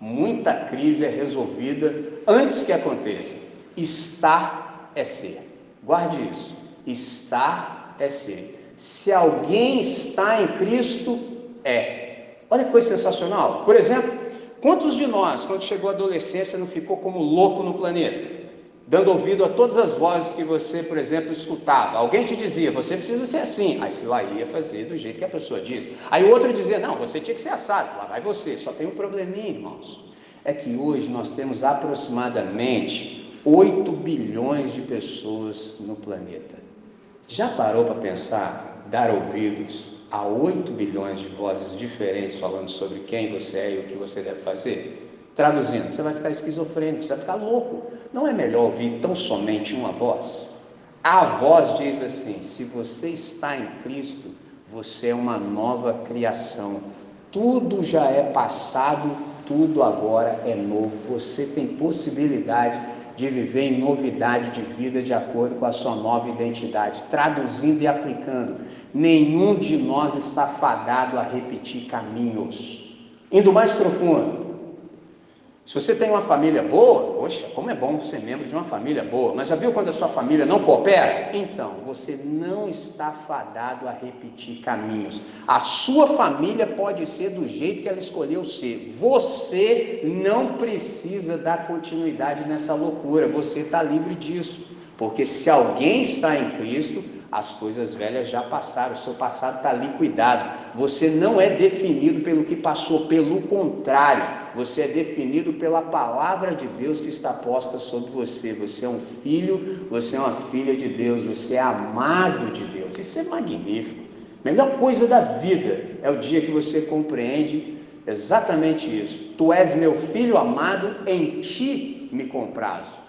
Speaker 1: muita crise é resolvida antes que aconteça. Estar é ser. Guarde isso. Estar é ser. Se alguém está em Cristo, é. Olha que coisa sensacional. Por exemplo, quantos de nós, quando chegou a adolescência, não ficou como louco no planeta? Dando ouvido a todas as vozes que você, por exemplo, escutava. Alguém te dizia, você precisa ser assim. Aí você lá ia fazer do jeito que a pessoa diz. Aí o outro dizia, não, você tinha que ser assado. Lá vai você. Só tem um probleminha, irmãos. É que hoje nós temos aproximadamente 8 bilhões de pessoas no planeta. Já parou para pensar, dar ouvidos a 8 bilhões de vozes diferentes falando sobre quem você é e o que você deve fazer? Traduzindo, você vai ficar esquizofrênico, você vai ficar louco. Não é melhor ouvir tão somente uma voz? A voz diz assim: se você está em Cristo, você é uma nova criação. Tudo já é passado, tudo agora é novo. Você tem possibilidade de viver em novidade de vida de acordo com a sua nova identidade. Traduzindo e aplicando, nenhum de nós está fadado a repetir caminhos. Indo mais profundo, se você tem uma família boa, poxa, como é bom ser membro de uma família boa, mas já viu quando a sua família não coopera? Então, você não está fadado a repetir caminhos. A sua família pode ser do jeito que ela escolheu ser. Você não precisa dar continuidade nessa loucura, você está livre disso. Porque se alguém está em Cristo, as coisas velhas já passaram, o seu passado está liquidado. Você não é definido pelo que passou, pelo contrário, você é definido pela palavra de Deus que está posta sobre você. Você é um filho, você é uma filha de Deus, você é amado de Deus. Isso é magnífico. Melhor coisa da vida é o dia que você compreende exatamente isso. Tu és meu filho amado, em ti me comprazo.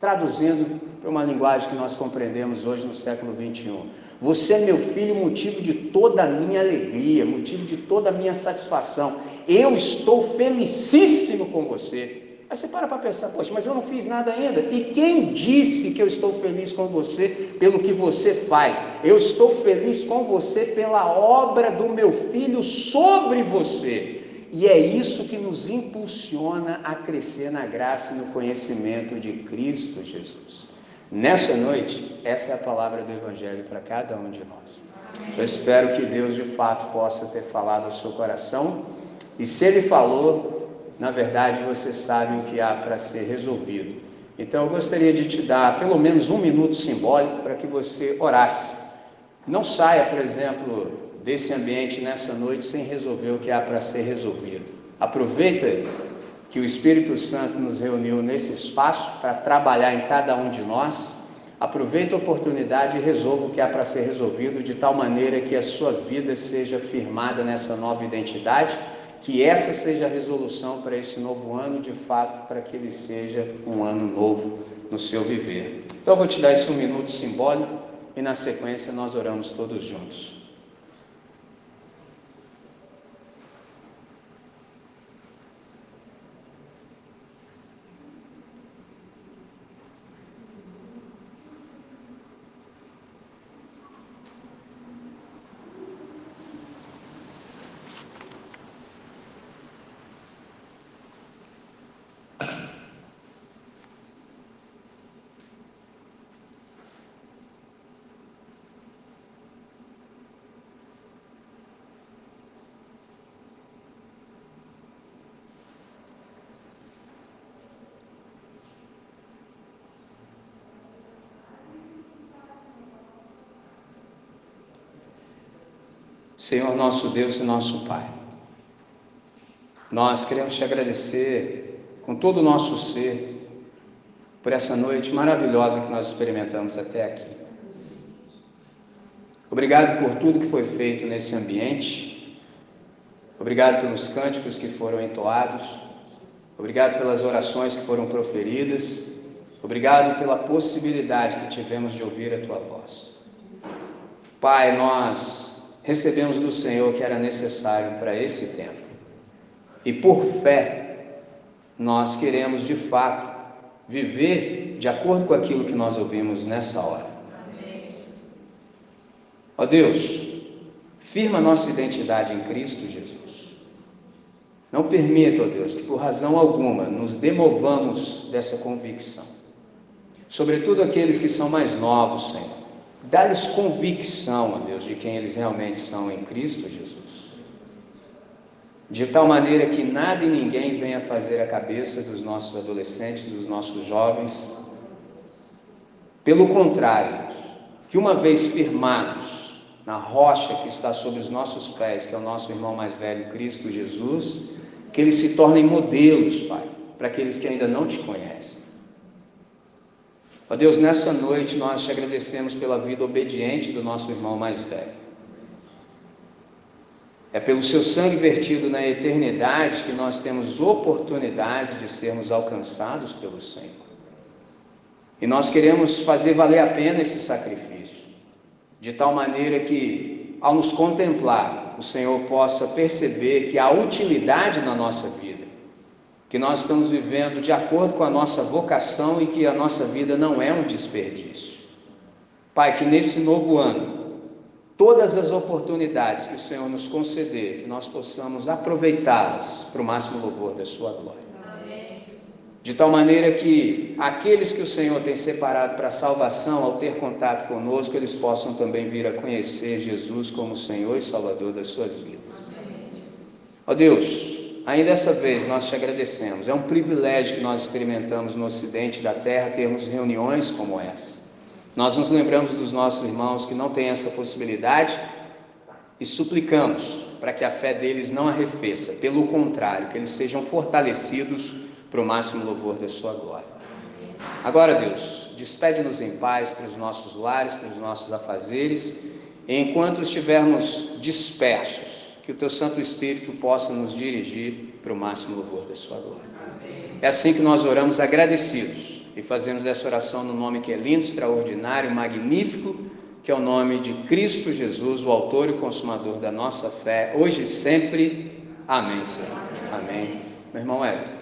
Speaker 1: Traduzindo para uma linguagem que nós compreendemos hoje no século 21. Você é meu filho, motivo de toda a minha alegria, motivo de toda a minha satisfação. Eu estou felicíssimo com você. Aí você para para pensar, poxa, mas eu não fiz nada ainda. E quem disse que eu estou feliz com você pelo que você faz? Eu estou feliz com você pela obra do meu filho sobre você. E é isso que nos impulsiona a crescer na graça e no conhecimento de Cristo Jesus. Nessa noite, essa é a palavra do Evangelho para cada um de nós. Eu espero que Deus de fato possa ter falado ao seu coração. E se Ele falou, na verdade você sabe o que há para ser resolvido. Então eu gostaria de te dar pelo menos um minuto simbólico para que você orasse. Não saia, por exemplo, desse ambiente nessa noite sem resolver o que há para ser resolvido. Aproveita que o Espírito Santo nos reuniu nesse espaço para trabalhar em cada um de nós. Aproveita a oportunidade e resolva o que há para ser resolvido de tal maneira que a sua vida seja firmada nessa nova identidade, que essa seja a resolução para esse novo ano, de fato, para que ele seja um ano novo no seu viver. Então eu vou te dar esse um minuto simbólico e na sequência nós oramos todos juntos. Senhor nosso Deus e nosso Pai, nós queremos te agradecer com todo o nosso ser por essa noite maravilhosa que nós experimentamos até aqui. Obrigado por tudo que foi feito nesse ambiente, obrigado pelos cânticos que foram entoados, obrigado pelas orações que foram proferidas, obrigado pela possibilidade que tivemos de ouvir a tua voz. Pai, nós recebemos do Senhor que era necessário para esse tempo. E por fé, nós queremos de fato viver de acordo com aquilo que nós ouvimos nessa hora. Ó Deus, firma nossa identidade em Cristo Jesus. Não permita, ó Deus, que por razão alguma nos demovamos dessa convicção. Sobretudo aqueles que são mais novos, Senhor Dá-lhes convicção, ó Deus, de quem eles realmente são em Cristo Jesus. De tal maneira que nada e ninguém venha fazer a cabeça dos nossos adolescentes, dos nossos jovens. Pelo contrário, que uma vez firmados na rocha que está sobre os nossos pés, que é o nosso irmão mais velho, Cristo Jesus, que eles se tornem modelos, Pai, para aqueles que ainda não te conhecem. Ó Deus, nessa noite nós te agradecemos pela vida obediente do nosso irmão mais velho. É pelo seu sangue vertido na eternidade que nós temos oportunidade de sermos alcançados pelo Senhor. E nós queremos fazer valer a pena esse sacrifício, de tal maneira que, ao nos contemplar, o Senhor possa perceber que há utilidade na nossa vida que nós estamos vivendo de acordo com a nossa vocação e que a nossa vida não é um desperdício. Pai, que nesse novo ano, todas as oportunidades que o Senhor nos conceder, que nós possamos aproveitá-las para o máximo louvor da Sua glória. De tal maneira que aqueles que o Senhor tem separado para a salvação, ao ter contato conosco, eles possam também vir a conhecer Jesus como Senhor e Salvador das suas vidas. Ó Deus, Ainda dessa vez nós te agradecemos. É um privilégio que nós experimentamos no ocidente da terra termos reuniões como essa. Nós nos lembramos dos nossos irmãos que não têm essa possibilidade e suplicamos para que a fé deles não arrefeça, pelo contrário, que eles sejam fortalecidos para o máximo louvor da sua glória. Agora, Deus, despede-nos em paz para os nossos lares, para os nossos afazeres, enquanto estivermos dispersos, que o teu Santo Espírito possa nos dirigir para o máximo louvor da sua glória. É assim que nós oramos agradecidos e fazemos essa oração no nome que é lindo, extraordinário, magnífico, que é o nome de Cristo Jesus, o autor e consumador da nossa fé, hoje e sempre. Amém, Senhor. Amém. Meu irmão Everton.